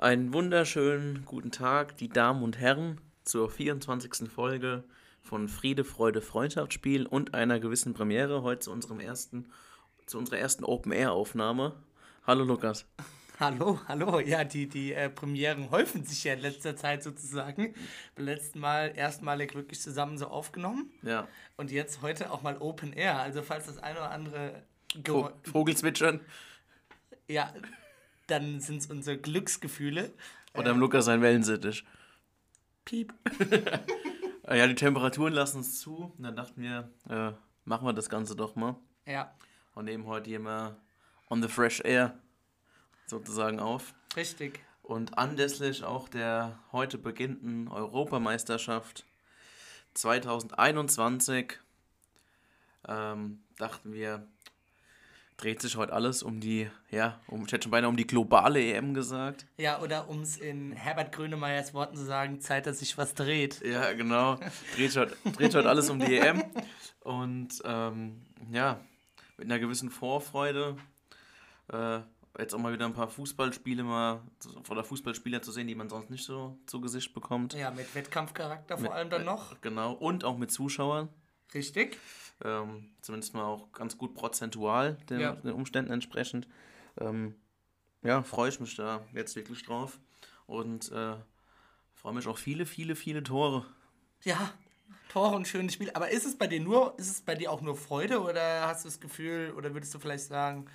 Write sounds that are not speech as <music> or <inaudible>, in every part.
Einen wunderschönen guten Tag, die Damen und Herren, zur 24. Folge von Friede, Freude, Freundschaftsspiel und einer gewissen Premiere heute zu unserem ersten, zu unserer ersten Open-Air-Aufnahme. Hallo Lukas. Hallo, hallo. Ja, die, die äh, Premieren häufen sich ja in letzter Zeit sozusagen. Beim letzten Mal erstmalig wirklich zusammen so aufgenommen. Ja. Und jetzt heute auch mal Open Air. Also falls das eine oder andere... Vo Vogelzwitschern. Ja, dann sind es unsere Glücksgefühle. Oder im Lukas sein Wellensittich. Piep. <laughs> ja, die Temperaturen lassen es zu. Und dann dachten wir, äh, machen wir das Ganze doch mal. Ja. Und nehmen heute hier mal on the fresh air sozusagen auf. Richtig. Und anlässlich auch der heute beginnenden Europameisterschaft 2021 ähm, dachten wir, dreht sich heute alles um die, ja, um, ich hätte schon beinahe um die globale EM gesagt. Ja, oder um es in Herbert Grönemeyers Worten zu sagen, Zeit, dass sich was dreht. Ja, genau. Dreht sich heute, dreht heute alles um die EM. Und ähm, ja, mit einer gewissen Vorfreude. Äh, jetzt auch mal wieder ein paar Fußballspiele mal oder Fußballspieler zu sehen, die man sonst nicht so zu Gesicht bekommt. Ja, mit Wettkampfcharakter vor Mit- allem dann noch. Genau. Und auch mit Zuschauern. Richtig. Ähm, zumindest mal auch ganz gut prozentual den, Ja. den Umständen entsprechend. Ähm, ja, freue ich mich da jetzt wirklich drauf. Und äh, freue mich auch viele, viele, viele Tore. Ja, Tore und schönes Spiel. Aber ist es bei dir nur, ist es bei dir auch nur Freude oder hast du das Gefühl, oder würdest du vielleicht sagen,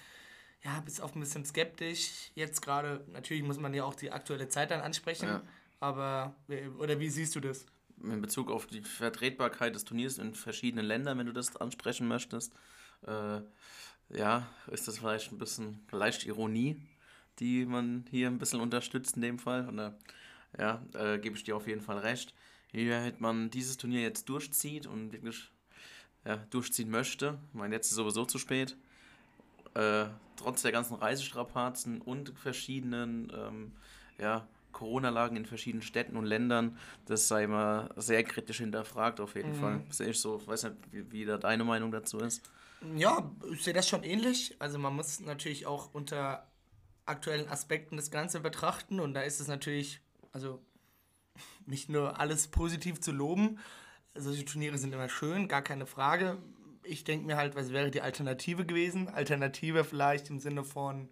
ja, bist auch ein bisschen skeptisch. Jetzt gerade, natürlich muss man ja auch die aktuelle Zeit dann ansprechen. Ja. Aber, wie- oder wie siehst du das? In Bezug auf die Vertretbarkeit des Turniers in verschiedenen Ländern, wenn du das ansprechen möchtest, äh, ja, ist das vielleicht ein bisschen leicht Ironie, die man hier ein bisschen unterstützt in dem Fall. Oder, ja, äh, gebe ich dir auf jeden Fall recht. Wie man dieses Turnier jetzt durchzieht und wirklich ja, durchziehen möchte, ich meine, jetzt ist sowieso zu spät, äh, trotz der ganzen Reisestrapazen und verschiedenen ähm, ja, Corona-Lagen in verschiedenen Städten und Ländern, das sei mal sehr kritisch hinterfragt auf jeden Fall. Sehe ich so, weiß nicht, wie, wie da deine Meinung dazu ist. Ja, ich sehe das schon ähnlich. Also man muss natürlich auch unter aktuellen Aspekten das Ganze betrachten und da ist es natürlich, also <laughs> nicht nur alles positiv zu loben. Solche Turniere sind immer schön, gar keine Frage. Ich denke mir halt, was wäre die Alternative gewesen? Alternative vielleicht im Sinne von,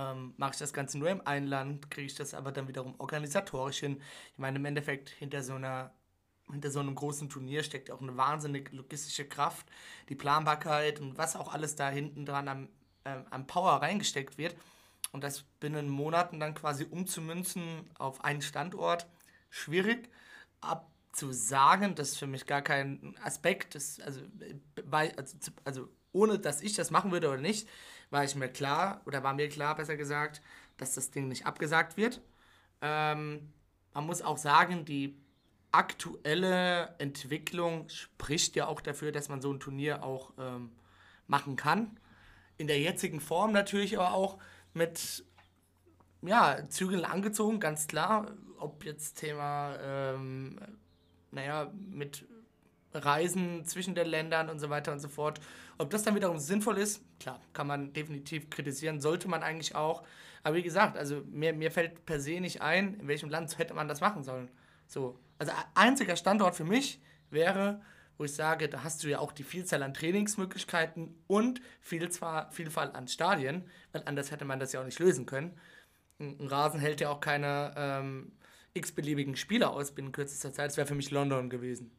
ähm, mache ich das Ganze nur im einen Land, kriege ich das aber dann wiederum organisatorisch hin. Ich meine, im Endeffekt hinter so einer hinter so einem großen Turnier steckt auch eine wahnsinnig logistische Kraft, die Planbarkeit und was auch alles da hinten dran am, ähm, am Power reingesteckt wird. Und das binnen Monaten dann quasi umzumünzen auf einen Standort, schwierig abzusagen. Das ist für mich gar kein Aspekt. Das, also, äh, also, also ohne dass ich das machen würde oder nicht, war ich mir klar, oder war mir klar, besser gesagt, dass das Ding nicht abgesagt wird. Ähm, man muss auch sagen, die aktuelle Entwicklung spricht ja auch dafür, dass man so ein Turnier auch ähm, machen kann. In der jetzigen Form natürlich aber auch mit ja, Zügeln angezogen, ganz klar. Ob jetzt Thema, ähm, naja, mit Reisen zwischen den Ländern und so weiter und so fort. Ob das dann wiederum sinnvoll ist, klar, kann man definitiv kritisieren, sollte man eigentlich auch. Aber wie gesagt, also mir, mir fällt per se nicht ein, in welchem Land hätte man das machen sollen. So. Also ein einziger Standort für mich wäre, wo ich sage, da hast du ja auch die Vielzahl an Trainingsmöglichkeiten und Vielfalt an Stadien, weil anders hätte man das ja auch nicht lösen können. Ein ein Rasen hält ja auch keine ähm, x-beliebigen Spieler aus binnen kürzester Zeit. Das wäre für mich London gewesen.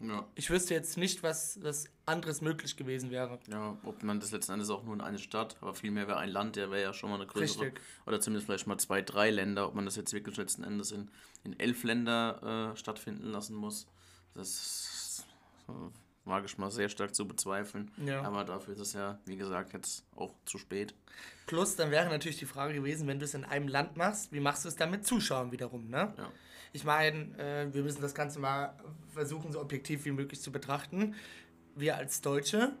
Ja. Ich wüsste jetzt nicht, was, was anderes möglich gewesen wäre. Ja, ob man das letzten Endes auch nur in eine Stadt, aber vielmehr wäre ein Land, der wäre ja schon mal eine größere. Richtig. Oder zumindest vielleicht mal zwei, drei Länder, ob man das jetzt wirklich letzten Endes in, in elf Länder äh, stattfinden lassen muss. Das äh, wage ich mal sehr stark zu bezweifeln. Ja. Aber dafür ist es ja, wie gesagt, jetzt auch zu spät. Plus, dann wäre natürlich die Frage gewesen, wenn du es in einem Land machst, wie machst du es dann mit Zuschauern wiederum, ne? Ja. Ich meine, äh, wir müssen das Ganze mal versuchen, so objektiv wie möglich zu betrachten. Wir als Deutsche,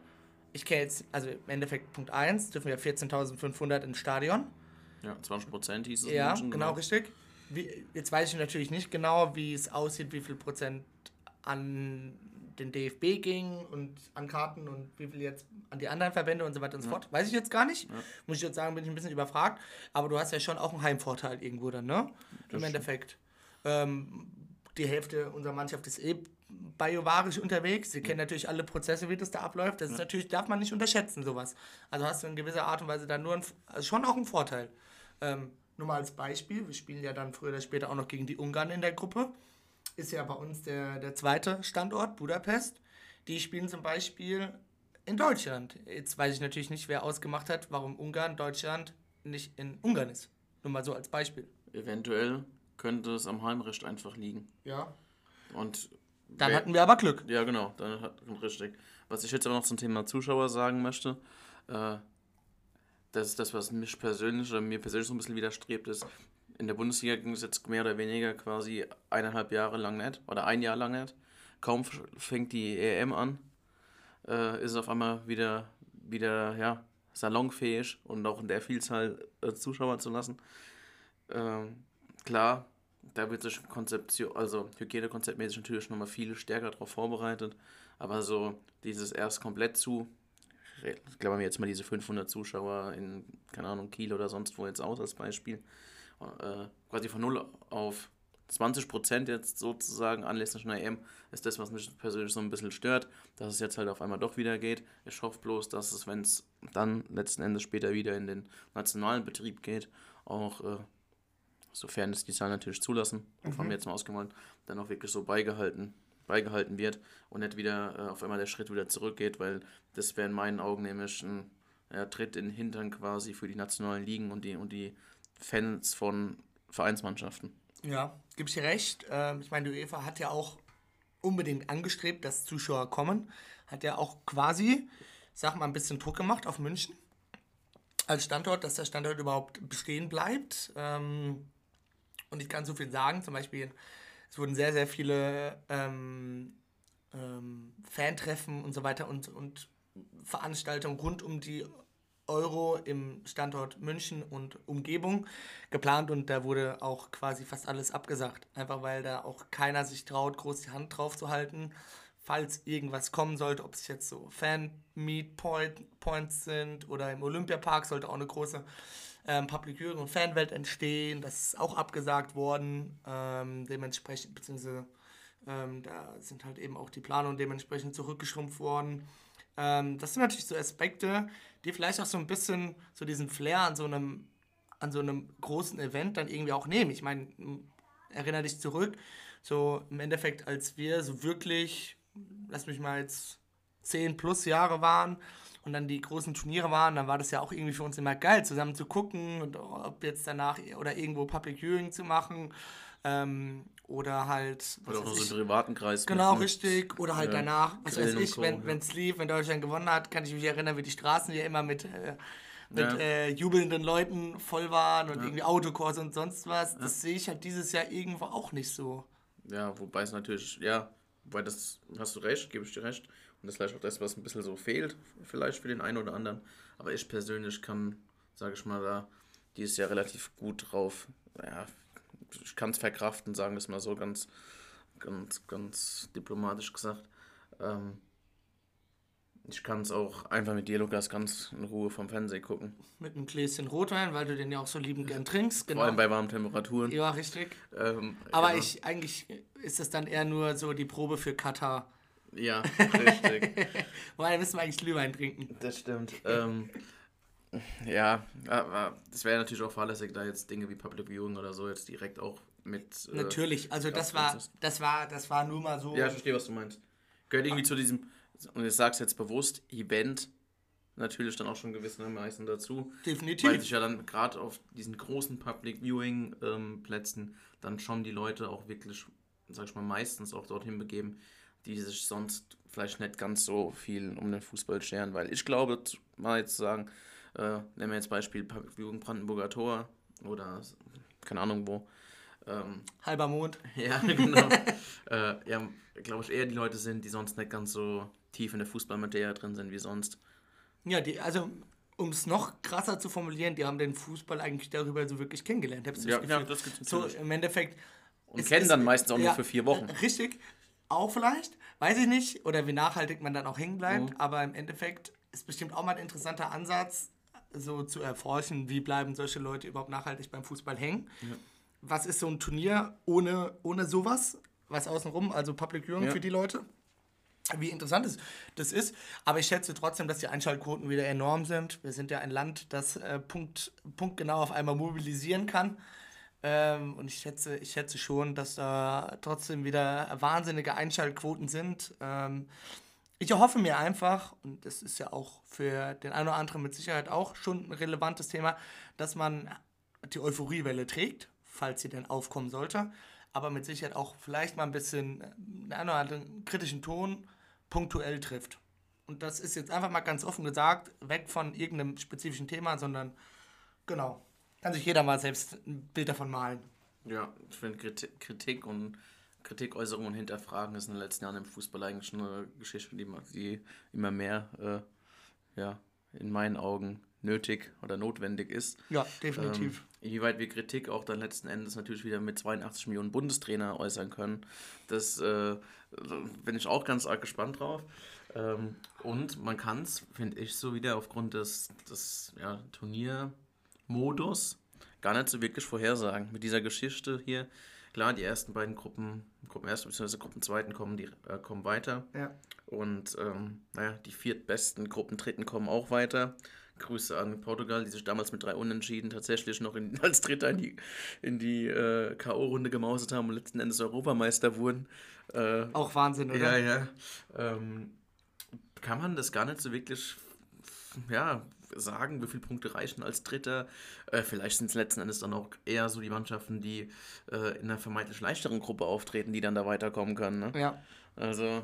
ich kenne jetzt, also im Endeffekt Punkt 1, dürfen wir 14.500 ins Stadion. Ja, 20 Prozent hieß es. Ja, München, genau, richtig. Wie, jetzt weiß ich natürlich nicht genau, wie es aussieht, wie viel Prozent an den DFB ging und an Karten und wie viel jetzt an die anderen Verbände und so weiter und so fort. Weiß ich jetzt gar nicht. Muss ich jetzt sagen, bin ich ein bisschen überfragt. Aber du hast ja schon auch einen Heimvorteil irgendwo dann, ne? Im Endeffekt. Ähm, die Hälfte unserer Mannschaft ist eh biovarisch unterwegs. Sie kennen natürlich alle Prozesse, wie das da abläuft. Das ist natürlich, darf man nicht unterschätzen, sowas. Also hast du in gewisser Art und Weise dann nur ein, also schon auch einen Vorteil. Ähm, nur mal als Beispiel, wir spielen ja dann früher oder später auch noch gegen die Ungarn in der Gruppe. Ist ja bei uns der, der zweite Standort, Budapest. Die spielen zum Beispiel in Deutschland. Jetzt weiß ich natürlich nicht, wer ausgemacht hat, warum Ungarn, Deutschland nicht in Ungarn ist. Nur mal so als Beispiel. Eventuell könnte es am Heimrecht einfach liegen. Ja. Und Dann hatten wir aber Glück. Ja, genau, dann hat richtig. Was ich jetzt aber noch zum Thema Zuschauer sagen möchte, äh, das ist das, was mich persönlich oder mir persönlich so ein bisschen widerstrebt, ist, in der Bundesliga ging es jetzt mehr oder weniger quasi eineinhalb Jahre lang nicht oder ein Jahr lang nicht. Kaum fängt die EM an, äh, ist es auf einmal wieder, wieder ja, salonfähig und auch in der Vielzahl äh, Zuschauer zu lassen. Ähm, klar, da wird sich Konzeption, also Hygienekonzeptmäßig natürlich nochmal viel stärker darauf vorbereitet. Aber so dieses erst komplett zu, ich glaube mir jetzt mal diese 500 Zuschauer in, keine Ahnung, Kiel oder sonst wo jetzt aus als Beispiel, äh, quasi von 0 auf 20 Prozent jetzt sozusagen anlässlich einer EM ist das, was mich persönlich so ein bisschen stört, dass es jetzt halt auf einmal doch wieder geht. Ich hoffe bloß, dass es, wenn es dann letzten Endes später wieder in den nationalen Betrieb geht, auch äh, sofern es die Zahlen natürlich zulassen, von mir jetzt mal ausgemalt, dann auch wirklich so beigehalten, beigehalten wird und nicht wieder äh, auf einmal der Schritt wieder zurückgeht, weil das wäre in meinen Augen nämlich ein ja, Tritt in den Hintern quasi für die nationalen Ligen und die, und die Fans von Vereinsmannschaften. Ja, gebe ich dir recht. Ähm, ich meine, die UEFA hat ja auch unbedingt angestrebt, dass Zuschauer kommen. Hat ja auch quasi, sag mal, ein bisschen Druck gemacht auf München als Standort, dass der Standort überhaupt bestehen bleibt. Ähm, und ich kann so viel sagen, zum Beispiel, es wurden sehr, sehr viele ähm, ähm, Fantreffen und so weiter und, und Veranstaltungen rund um die Euro im Standort München und Umgebung geplant und da wurde auch quasi fast alles abgesagt. Einfach weil da auch keiner sich traut, groß die Hand drauf zu halten, falls irgendwas kommen sollte, ob es jetzt so Fan-Meet-Points sind oder im Olympiapark sollte auch eine große ähm, Public Viewing und Fanwelt entstehen. Das ist auch abgesagt worden. Ähm, dementsprechend, beziehungsweise ähm, da sind halt eben auch die Planungen dementsprechend zurückgeschrumpft worden. Ähm, das sind natürlich so Aspekte, die vielleicht auch so ein bisschen so diesen Flair an so einem, an so einem großen Event dann irgendwie auch nehmen. Ich meine, erinnere dich zurück, so im Endeffekt, als wir so wirklich, lass mich mal jetzt 10 plus Jahre waren und dann die großen Turniere waren, dann war das ja auch irgendwie für uns immer geil, zusammen zu gucken und ob jetzt danach oder irgendwo Public Viewing zu machen ähm, oder halt was Oder auch weiß so im privaten Kreis. Genau, mit- richtig. Oder halt Ja, danach, was weiß Grillen und ich, Co., wenn ja. es lief, wenn Deutschland gewonnen hat, kann ich mich erinnern, wie die Straßen ja immer mit, äh, mit Ja. äh, jubelnden Leuten voll waren und irgendwie Autokurs und sonst was. Das sehe ich halt dieses Jahr irgendwo auch nicht so. Ja, wobei es natürlich, ja, wobei das, hast du recht, gebe ich dir recht. Und das ist vielleicht auch das, was ein bisschen so fehlt, vielleicht für den einen oder anderen. Aber ich persönlich kann, sage ich mal, da dieses Jahr relativ gut drauf, ja, ich kann es verkraften, sagen wir es mal so ganz, ganz, ganz diplomatisch gesagt. Ähm, ich kann es auch einfach mit dir, Lukas, ganz in Ruhe vom Fernsehen gucken. Mit einem Gläschen Rotwein, weil du den ja auch so liebend gern trinkst. Genau. Vor allem bei warmen Temperaturen. ja, richtig. Ähm, Aber ja. ich, eigentlich ist das dann eher nur so die Probe für Katar. Ja, <laughs> richtig. Weil müssen wir eigentlich Glühwein trinken. Das stimmt. ähm, ja, aber das wäre natürlich auch fahrlässig, da jetzt Dinge wie Public Viewing oder so jetzt direkt auch mit. äh, Natürlich, also das war, das war, das war nur mal so. Ja, ich verstehe, was du meinst. Gehört irgendwie zu diesem, und ich sag's jetzt bewusst, Event natürlich dann auch schon gewissermaßen dazu. Definitiv. Weil sich ja dann gerade auf diesen großen Public Viewing ähm, Plätzen dann schon die Leute auch wirklich, sag ich mal, meistens auch dorthin begeben, die sich sonst vielleicht nicht ganz so viel um den Fußball scheren. Weil ich glaube, mal jetzt zu sagen, äh, nehmen wir jetzt Beispiel Viewing Brandenburger Tor oder keine Ahnung wo. Ähm, <laughs> Halber Mond. <laughs> ja, genau. äh, ja, glaube ich, eher die Leute sind, die sonst nicht ganz so tief in der Fußballmaterie drin sind wie sonst. Ja, die, also um es noch krasser zu formulieren, die haben den Fußball eigentlich darüber so wirklich kennengelernt. Hab ich so Ja, das ja, das gibt's So im Endeffekt. Und kennen dann meistens auch ja, nur für vier Wochen. äh, Richtig. Auch vielleicht, weiß ich nicht, oder wie nachhaltig man dann auch hängen bleibt, mhm. aber im Endeffekt ist bestimmt auch mal ein interessanter Ansatz, so zu erforschen, wie bleiben solche Leute überhaupt nachhaltig beim Fußball hängen. Ja. Was ist so ein Turnier ohne, ohne sowas? Was außenrum, also Public Viewing ja. für die Leute? Wie interessant das, das ist. Aber ich schätze trotzdem, dass die Einschaltquoten wieder enorm sind. Wir sind ja ein Land, das äh, Punkt, punktgenau auf einmal mobilisieren kann. Ähm, und ich schätze, ich schätze schon, dass da trotzdem wieder wahnsinnige Einschaltquoten sind. Ähm, ich hoffe mir einfach, und das ist ja auch für den einen oder anderen mit Sicherheit auch schon ein relevantes Thema, dass man die Euphoriewelle trägt, falls sie denn aufkommen sollte, aber mit Sicherheit auch vielleicht mal ein bisschen einen einen oder anderen kritischen Ton punktuell trifft. Und das ist jetzt einfach mal ganz offen gesagt, weg von irgendeinem spezifischen Thema, sondern genau, kann sich jeder mal selbst ein Bild davon malen. Ja, ich finde Kritik und Kritikäußerungen hinterfragen ist in den letzten Jahren im Fußball eigentlich eine Geschichte, die, die immer mehr äh, ja, in meinen Augen nötig oder notwendig ist. Ja, definitiv. Ähm, inwieweit wir Kritik auch dann letzten Endes natürlich wieder mit 82 Millionen Bundestrainer äußern können, das äh, bin ich auch ganz arg gespannt drauf. Ähm, und man kann es, finde ich, so wieder aufgrund des, des ja, Turniermodus gar nicht so wirklich vorhersagen. Mit dieser Geschichte hier Klar, die ersten beiden Gruppen, Gruppen ersten bzw. Gruppen zweiten kommen, die, äh, kommen weiter. Ja. Und ähm, naja, die viertbesten Gruppen dritten kommen auch weiter. Grüße an Portugal, die sich damals mit drei Unentschieden tatsächlich noch in, <laughs> als Dritter in die, in die äh, K.O.-Runde gemauset haben und letzten Endes Europameister wurden. Äh, auch Wahnsinn, oder? Ja, ja. Ähm, kann man das gar nicht so wirklich ja, sagen, wie viele Punkte reichen als Dritter. Äh, vielleicht sind es letzten Endes dann auch eher so die Mannschaften, die äh, in einer vermeintlich leichteren Gruppe auftreten, die dann da weiterkommen können. Ne? Ja. Also.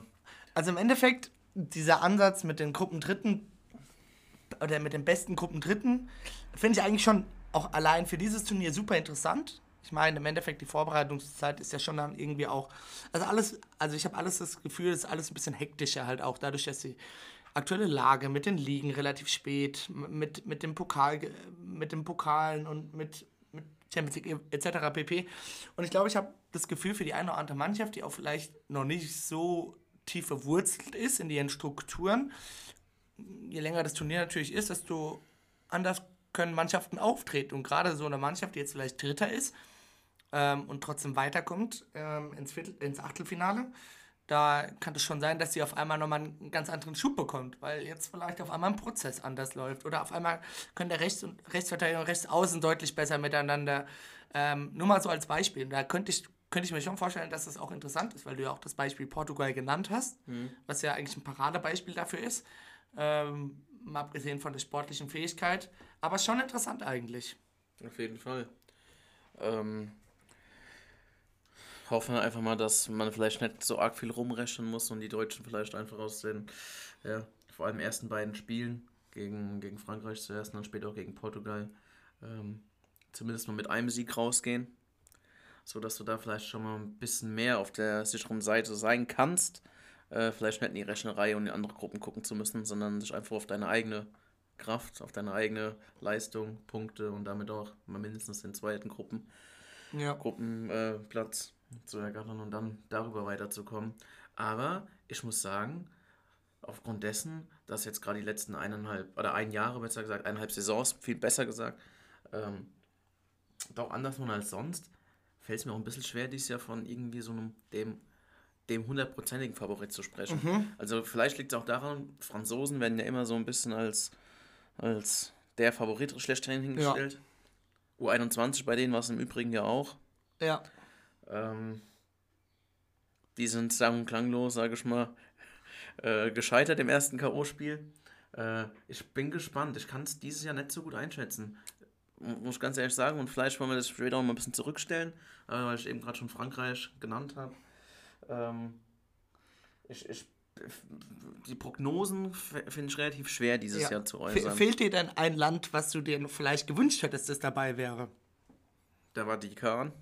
Also im Endeffekt, dieser Ansatz mit den Gruppen Dritten oder mit den besten Gruppen Dritten, finde ich eigentlich schon auch allein für dieses Turnier super interessant. Ich meine, im Endeffekt, die Vorbereitungszeit ist ja schon dann irgendwie auch. Also alles, also ich habe alles das Gefühl, es ist alles ein bisschen hektischer halt auch, dadurch, dass sie aktuelle Lage mit den Ligen relativ spät, mit, mit dem Pokal, mit den Pokalen und mit, mit Champions League etc. pp. Und ich glaube, ich habe das Gefühl für die eine oder andere Mannschaft, die auch vielleicht noch nicht so tief verwurzelt ist in ihren Strukturen, je länger das Turnier natürlich ist, desto anders können Mannschaften auftreten. Und gerade so eine Mannschaft, die jetzt vielleicht Dritter ist ähm, und trotzdem weiterkommt ähm, ins, Viertel, ins Achtelfinale, da kann es schon sein, dass sie auf einmal nochmal einen ganz anderen Schub bekommt, weil jetzt vielleicht auf einmal ein Prozess anders läuft oder auf einmal können der Rechts- und Rechtsverteidiger und Rechtsaußen deutlich besser miteinander. Ähm, nur mal so als Beispiel. Da könnte ich, könnte ich mir schon vorstellen, dass das auch interessant ist, weil du ja auch das Beispiel Portugal genannt hast, mhm. was ja eigentlich ein Paradebeispiel dafür ist. Ähm, mal abgesehen von der sportlichen Fähigkeit. Aber schon interessant eigentlich. Auf jeden Fall. Ähm, hoffen einfach mal, dass man vielleicht nicht so arg viel rumrechnen muss und die Deutschen vielleicht einfach aus den, ja, vor allem ersten beiden Spielen gegen, gegen Frankreich zuerst und dann später auch gegen Portugal, ähm, zumindest mal mit einem Sieg rausgehen. So dass du da vielleicht schon mal ein bisschen mehr auf der sicheren Seite sein kannst. Äh, vielleicht nicht in die Rechnerei und in andere Gruppen gucken zu müssen, sondern sich einfach auf deine eigene Kraft, auf deine eigene Leistung, Punkte und damit auch mal mindestens den zweiten Gruppen, ja. Gruppenplatz zu ergattern und dann darüber weiterzukommen. Aber ich muss sagen, aufgrund dessen, dass jetzt gerade die letzten eineinhalb, oder ein Jahre besser gesagt, eineinhalb Saisons, viel besser gesagt, ähm, doch anders nun als sonst, fällt es mir auch ein bisschen schwer, dieses Jahr von irgendwie so einem, dem, dem hundertprozentigen Favorit zu sprechen. Mhm. Also vielleicht liegt es auch daran, Franzosen werden ja immer so ein bisschen als, als der Favorit schlechthin hingestellt. Ja. U21 bei denen war es im Übrigen ja auch. Ja. Ähm, die sind sang- und klanglos, sage ich mal, <laughs> äh, gescheitert im ersten K.O.-Spiel. Äh, ich bin gespannt. Ich kann es dieses Jahr nicht so gut einschätzen. Muss ich ganz ehrlich sagen. Und vielleicht wollen wir das später auch mal ein bisschen zurückstellen, äh, weil ich eben gerade schon Frankreich genannt habe. Ähm, ich, ich, die Prognosen finde ich relativ schwer dieses ja. Jahr zu äußern. Fehlt dir denn ein Land, was du dir vielleicht gewünscht hättest, das dabei wäre? Der Vatikan.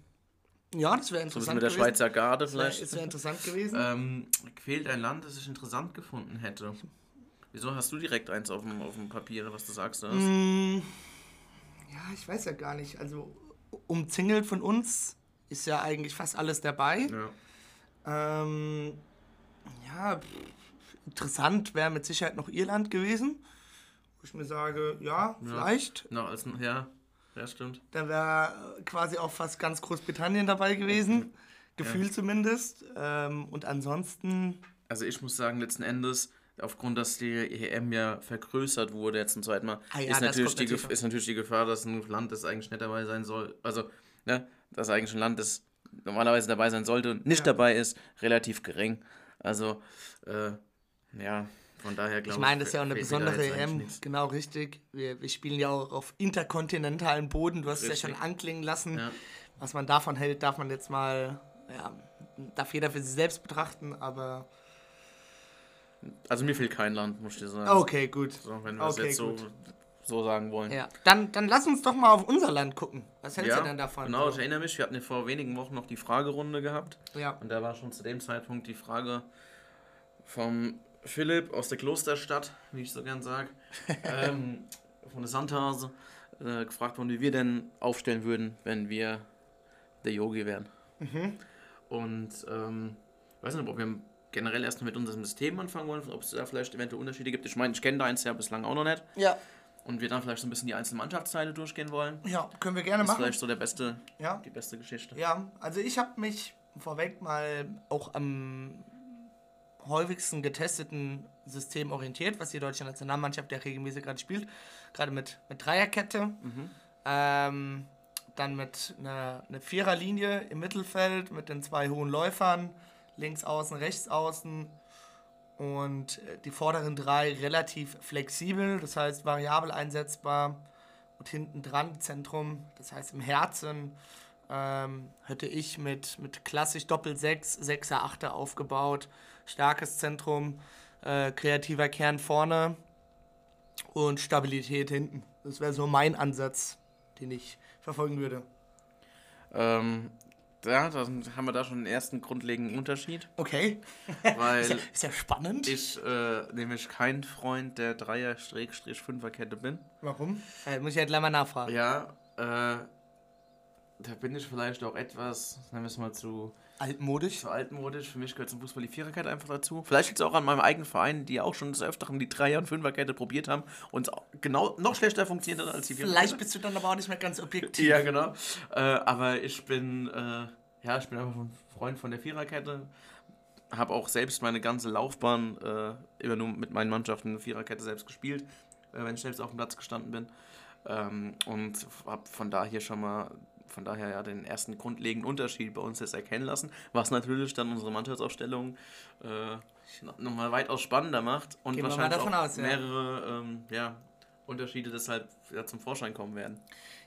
Ja, das wäre interessant. So mit der gewesen. Schweizer Garde vielleicht. Das wäre interessant gewesen. Ähm, quält ein Land, das ich interessant gefunden hätte. Wieso hast du direkt eins auf dem, auf dem Papier, was du sagst? Mm, ja, ich weiß ja gar nicht. Also, umzingelt von uns ist ja eigentlich fast alles dabei. Ja. Ähm, ja, pff, interessant wäre mit Sicherheit noch Irland gewesen. Wo ich mir sage, ja, vielleicht. Noch als, ja, ja, stimmt. Da wäre quasi auch fast ganz Großbritannien dabei gewesen. Gefühlt zumindest. Ähm, und ansonsten, Also ich muss sagen, letzten Endes, aufgrund, dass die EM ja vergrößert wurde jetzt zum zweiten Mal, Ah ja, ist, das natürlich die, natürlich ist natürlich die Gefahr, dass ein Land, das eigentlich nicht dabei sein soll, also, ne, dass eigentlich ein Land, das normalerweise dabei sein sollte und nicht Ja. dabei ist, relativ gering. Also, äh, ja, von daher glaube ich. ich meine, das ist ja auch eine besondere EM. Genau richtig. Wir, wir spielen ja auch auf interkontinentalem Boden. Du hast es ja Richtig. schon anklingen lassen. Ja. Was man davon hält, darf man jetzt mal, ja, darf jeder für sich selbst betrachten, aber Also mir fehlt kein Land, muss ich dir sagen. okay, gut. So, wenn wir es Okay, jetzt so, so sagen wollen. Ja, dann, dann lass uns doch mal auf unser Land gucken. Was hältst Ja, du denn davon? genau, ich erinnere mich, wir hatten ja vor wenigen Wochen noch die Fragerunde gehabt. Ja. Und da war schon zu dem Zeitpunkt die Frage vom Philipp aus der Klosterstadt, wie ich so gern sage, <laughs> ähm, von der Sandhase, äh, gefragt worden, wie wir denn aufstellen würden, wenn wir der Yogi wären. Und ähm, weiß nicht, ob wir generell erst mit unserem System anfangen wollen, ob es da vielleicht eventuell Unterschiede gibt. Ich meine, ich kenne da eins ja bislang auch noch nicht. Ja, Und wir dann vielleicht so ein bisschen die einzelnen Mannschaftsteile durchgehen wollen. ja, können wir gerne Das ist machen. vielleicht so der beste, Ja. die beste Geschichte. Ja, also ich habe mich vorweg mal auch am häufigsten getesteten System orientiert, was die deutsche Nationalmannschaft ja regelmäßig gerade spielt. Gerade mit, mit Dreierkette. Ähm, dann mit einer, einer Viererlinie im Mittelfeld mit den zwei hohen Läufern. Links außen, rechts außen. Und äh, die vorderen drei relativ flexibel, das heißt variabel einsetzbar. Und hinten dran, Zentrum, das heißt im Herzen, ähm, hätte ich mit, mit klassisch Doppel-6, 6er, 8er aufgebaut. Starkes Zentrum, äh, kreativer Kern vorne und Stabilität hinten. Das wäre so mein Ansatz, den ich verfolgen würde. Ähm, ja, dann haben wir da schon den ersten grundlegenden Unterschied, Okay. weil <laughs> Ist ja, ist ja spannend. ich äh, nämlich kein Freund der Dreier-Fünfer-Kette bin. Warum? Äh, muss ich ja gleich mal nachfragen. Ja, äh, da bin ich vielleicht auch etwas, nennen wir es mal zu, Altmodisch. zu altmodisch. Für mich gehört zum Fußball die Viererkette einfach dazu. Vielleicht liegt es auch an meinem eigenen Verein, die auch schon des Öfteren die Dreier- und Fünferkette probiert haben und genau noch schlechter funktioniert hat als die Viererkette. Vielleicht bist du dann aber auch nicht mehr ganz objektiv. Ja, genau. Äh, aber ich bin, äh, ja, ich bin einfach ein Freund von der Viererkette. Habe auch selbst meine ganze Laufbahn äh, immer nur mit meinen Mannschaften in der Viererkette selbst gespielt, äh, wenn ich selbst auf dem Platz gestanden bin. Ähm, und habe von daher schon mal, von daher ja den ersten grundlegenden Unterschied bei uns jetzt erkennen lassen, was natürlich dann unsere Mannschaftsaufstellung äh, nochmal weitaus spannender macht und Gehen wahrscheinlich auch aus, ja. mehrere ähm, ja, Unterschiede deshalb ja, zum Vorschein kommen werden.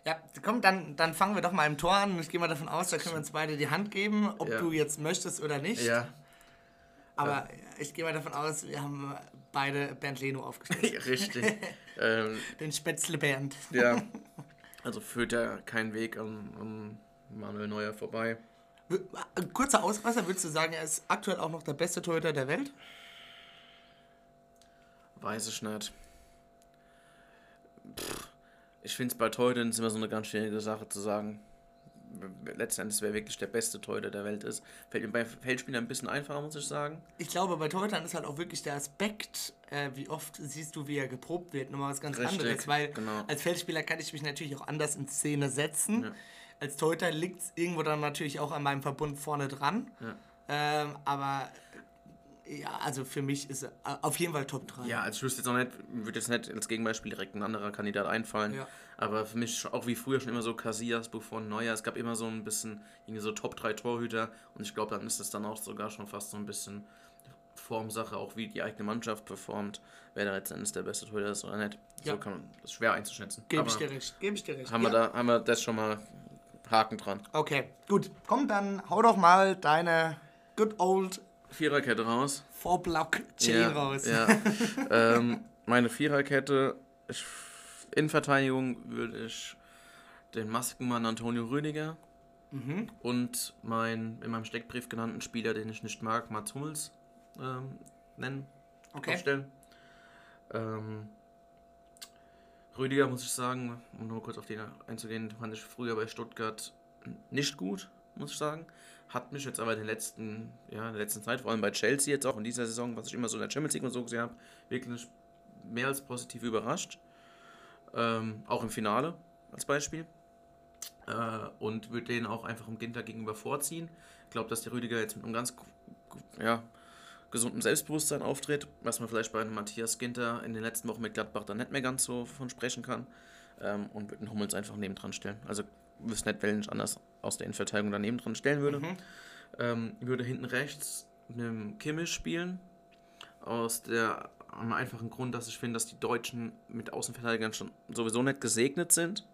Ja, komm, dann, dann fangen wir doch mal im Tor an. Ich gehe mal davon aus, da können wir uns beide die Hand geben, ob Ja. du jetzt möchtest oder nicht. Ja, Aber ich gehe mal davon aus, wir haben beide Bernd Leno aufgestellt. <laughs> richtig. ähm, <laughs> Den Spätzle Bernd. ja, <laughs> also führt ja kein Weg an, an Manuel Neuer vorbei. Ein kurzer Ausreißer, würdest du sagen, er ist aktuell auch noch der beste Torhüter der Welt? Weiß ich nicht. Pff, ich finde es bei Torhütern ist immer so eine ganz schwierige Sache zu sagen. Letztendlich, wer wirklich der beste Torhüter der Welt ist. Fällt mir bei Feldspielern ein bisschen einfacher, muss ich sagen. Ich glaube, bei Torhütern ist halt auch wirklich der Aspekt, äh, wie oft siehst du, wie er geprobt wird, nochmal was ganz Richtig, anderes. Weil genau. als Feldspieler kann ich mich natürlich auch anders in Szene setzen. Ja. Als Torhüter liegt es irgendwo dann natürlich auch an meinem Verbund vorne dran. Ja. Ähm, aber ja, also für mich ist er äh, auf jeden Fall Top 3. Ja, als ich wüsste jetzt auch nicht, würde jetzt nicht als Gegenbeispiel direkt ein anderer Kandidat einfallen. Ja. Aber für mich auch wie früher schon immer so Casillas, Buffon, Neuer. Es gab immer so ein bisschen irgendwie so Top 3 Torhüter. Und ich glaube, dann ist es dann auch sogar schon fast so ein bisschen Formsache, auch wie die eigene Mannschaft performt, wer da letztendlich der beste Torhüter ist oder nicht. Ja. So kann man das schwer einzuschätzen. Gebe ich dir recht. Gebe ich dir recht. haben, wir Ja. da, haben wir das schon mal Haken dran. Okay, gut. Komm, dann hau doch mal deine good old Viererkette raus. Four-Block-Chain ja, raus. Ja. ähm, meine Viererkette, ich, in Verteidigung würde ich den Maskenmann Antonio Rüdiger Mhm. und mein in meinem Steckbrief genannten Spieler, den ich nicht mag, Mats Hummels ähm, nennen, Okay. aufstellen. Ähm, Rüdiger, muss ich sagen, um nur kurz auf den einzugehen, fand ich früher bei Stuttgart nicht gut. muss ich sagen. Hat mich jetzt aber in der letzten, ja, in der letzten Zeit, vor allem bei Chelsea jetzt auch in dieser Saison, was ich immer so in der Champions League und so gesehen habe, wirklich mehr als positiv überrascht. Ähm, auch im Finale als Beispiel. Äh, und würde den auch einfach im Ginter gegenüber vorziehen. Ich glaube, dass der Rüdiger jetzt mit einem ganz ja, gesunden Selbstbewusstsein auftritt, was man vielleicht bei Matthias Ginter in den letzten Wochen mit Gladbach dann nicht mehr ganz so von sprechen kann. Ähm, und würde den Hummels einfach neben dran stellen. Also wüsste nicht, welchen anders aus der Innenverteidigung daneben dran stellen würde. Mhm. Ähm, würde hinten rechts mit dem Kimmel spielen. Aus der einem einfachen Grund, dass ich finde, dass die Deutschen mit Außenverteidigern schon sowieso nicht gesegnet sind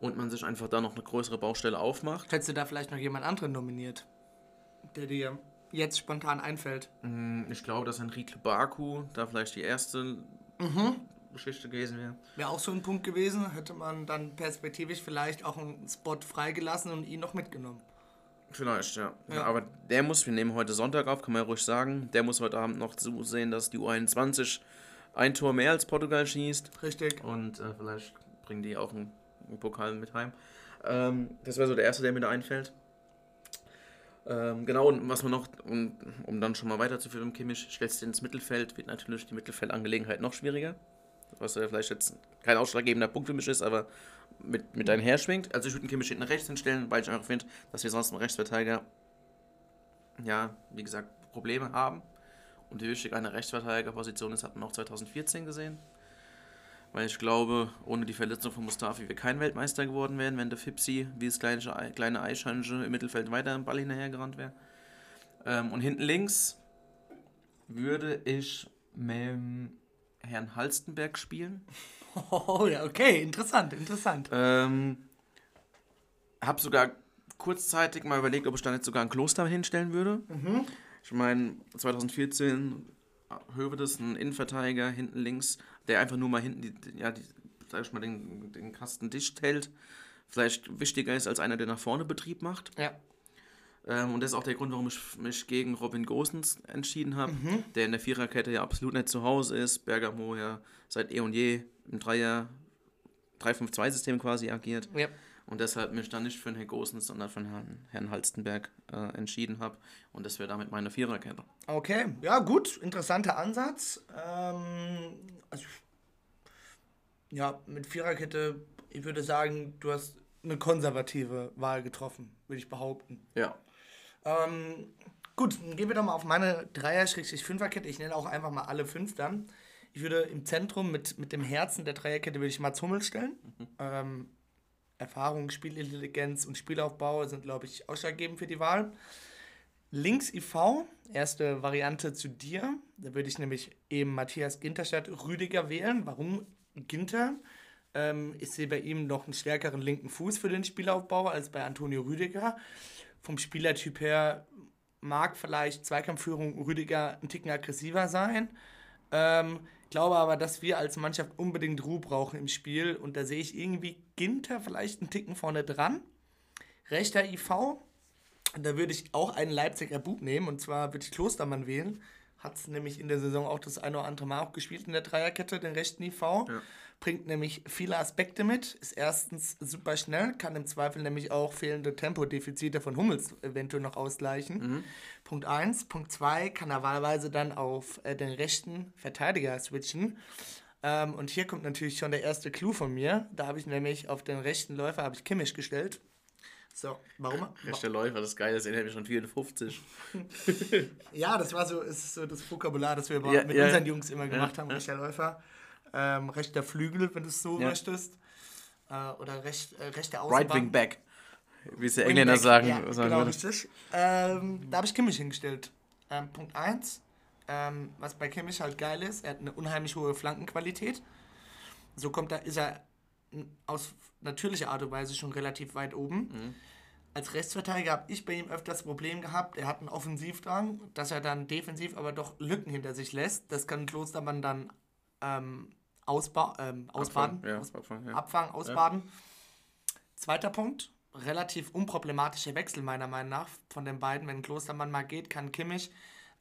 und man sich einfach da noch eine größere Baustelle aufmacht. Hättest du da vielleicht noch jemand anderen nominiert, der dir jetzt spontan einfällt? Mm, ich glaube, dass Enrique Baku da vielleicht die erste mhm. Geschichte gewesen wäre. Wäre auch so ein Punkt gewesen, hätte man dann perspektivisch vielleicht auch einen Spot freigelassen und ihn noch mitgenommen. Vielleicht, ja. ja. Aber der muss, wir nehmen heute Sonntag auf, kann man ja ruhig sagen, der muss heute Abend noch zusehen, dass die U21 ein Tor mehr als Portugal schießt. Richtig. Und äh, vielleicht bringen die auch einen, einen Pokal mit heim. Ähm, das wäre so der erste, der mir da einfällt. Ähm, genau, und was man noch, um, um dann schon mal weiterzuführen, Kimmich, stellst du ins Mittelfeld, wird natürlich die Mittelfeldangelegenheit noch schwieriger. Was ja vielleicht jetzt kein ausschlaggebender Punkt für mich ist, aber mit, mit einher schwingt. Also ich würde den Kimmich hinten rechts hinstellen, weil ich einfach finde, dass wir sonst im Rechtsverteidiger, ja, wie gesagt, Probleme haben. Und wie wichtig eine Rechtsverteidigerposition ist, hat man auch 2014 gesehen. Weil ich glaube, ohne die Verletzung von Mustafi wir kein Weltmeister geworden wären, wenn der Fipsi wie das kleine, kleine Eischhörnchen im Mittelfeld weiter im Ball hinterhergerannt wäre. Ähm, und hinten links würde ich mit Herrn Halstenberg spielen. Oh ja, okay, interessant, interessant. Ähm, hab sogar kurzzeitig mal überlegt, ob ich da nicht sogar ein Kloster hinstellen würde. Mhm. Ich meine, 2014 Hövedes, ein Innenverteidiger hinten links, der einfach nur mal hinten die, ja, die, sag ich mal, den, den Kasten dicht hält. Vielleicht wichtiger ist als einer, der nach vorne Betrieb macht. Ja. Ähm, und das ist auch der Grund, warum ich mich gegen Robin Gosens entschieden habe, mhm. der in der Viererkette ja absolut nicht zu Hause ist. Bergamo ja seit eh und je im Dreier 3-5-2-System quasi agiert. Ja. Und deshalb mich dann nicht für den Herrn Gosens, sondern für Herrn, Herrn Halstenberg äh, entschieden habe. Und das wäre damit meine Viererkette. Okay, ja gut, interessanter Ansatz. Ähm, also, ja, mit Viererkette, ich würde sagen, du hast eine konservative Wahl getroffen, würde ich behaupten. Ja. Ähm, gut, dann gehen wir doch mal auf meine Dreier-Fünferkette. Ich nenne auch einfach mal alle fünf dann. Ich würde im Zentrum mit, mit dem Herzen der Dreierkette würde ich Mats Hummel stellen. Mhm. Ähm, Erfahrung, Spielintelligenz und Spielaufbau sind, glaube ich, ausschlaggebend für die Wahl. Links IV, erste Variante zu dir. Da würde ich nämlich eben Matthias Ginter statt Rüdiger wählen. Warum Ginter? Ähm, ich sehe bei ihm noch einen stärkeren linken Fuß für den Spielaufbau als bei Antonio Rüdiger. Vom Spielertyp her mag vielleicht Zweikampfführung Rüdiger ein Ticken aggressiver sein. Ähm, glaube aber, dass wir als Mannschaft unbedingt Ruhe brauchen im Spiel und da sehe ich irgendwie Ginter vielleicht einen Ticken vorne dran. Rechter IV, da würde ich auch einen Leipziger Bub nehmen und zwar würde ich Klostermann wählen. Hat es nämlich in der Saison auch das eine oder andere Mal auch gespielt in der Dreierkette, den rechten IV. Ja bringt nämlich viele Aspekte mit. Ist erstens super schnell, kann im Zweifel nämlich auch fehlende Tempodefizite von Hummels eventuell noch ausgleichen. Mhm. Punkt 1. Punkt 2 kann er wahlweise dann auf äh, den rechten Verteidiger switchen. Ähm, und hier kommt natürlich schon der erste Clou von mir. Da habe ich nämlich auf den rechten Läufer habe ich Kimmich gestellt. So, warum? Rechter Läufer, das Geile, das erinnert mich schon 54. <laughs> ja, das war so, ist so das Vokabular, das wir ja, mit ja, unseren Jungs immer gemacht ja, haben, rechter Läufer ähm, rechter Flügel, wenn du es so ja. möchtest. Äh, oder recht, äh, rechter Außenbahn. Right Wing Back, wie es die Engländer sagen. Ja, sagen genau, richtig. Ähm, da habe ich Kimmich hingestellt. Ähm, Punkt 1, ähm, was bei Kimmich halt geil ist, er hat eine unheimlich hohe Flankenqualität. So kommt da, ist er aus natürlicher Art und Weise schon relativ weit oben. Mhm. Als Rechtsverteidiger habe ich bei ihm öfters das Problem gehabt, er hat einen Offensivdrang, dass er dann defensiv aber doch Lücken hinter sich lässt. Das kann Klostermann dann ähm, ausba ähm, ausbaden. Abfangen, ja, Aus abfangen, ja. abfangen, ausbaden. Ja. Zweiter Punkt, relativ unproblematischer Wechsel meiner Meinung nach von den beiden. Wenn Klostermann mal geht, kann Kimmich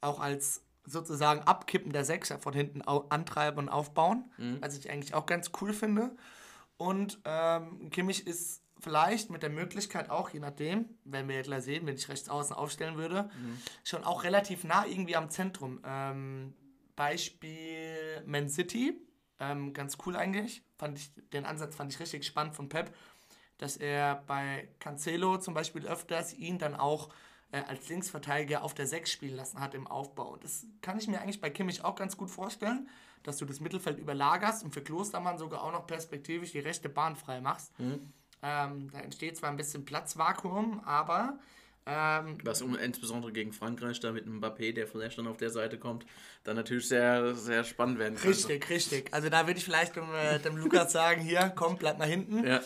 auch als sozusagen Abkippen der Sechser von hinten antreiben und aufbauen, mhm. was ich eigentlich auch ganz cool finde. Und ähm, Kimmich ist vielleicht mit der Möglichkeit auch, je nachdem, werden wir ja gleich sehen, wenn ich rechts außen aufstellen würde, Mhm. schon auch relativ nah irgendwie am Zentrum. Ähm, Beispiel Man City, ähm, ganz cool eigentlich. Fand ich, den Ansatz fand ich richtig spannend von Pep, dass er bei Cancelo zum Beispiel öfters ihn dann auch äh, als Linksverteidiger auf der 6 spielen lassen hat im Aufbau. Und das kann ich mir eigentlich bei Kimmich auch ganz gut vorstellen, dass du das Mittelfeld überlagerst und für Klostermann sogar auch noch perspektivisch die rechte Bahn frei machst. Ähm, da entsteht zwar ein bisschen Platzvakuum, aber ähm, Was um, insbesondere gegen Frankreich, da mit einem Mbappé, der vielleicht dann auf der Seite kommt, dann natürlich sehr, sehr spannend werden kann. richtig, richtig. Also da würde ich vielleicht dem, äh, dem Lukas sagen, hier, komm, bleib mal hinten. Ja.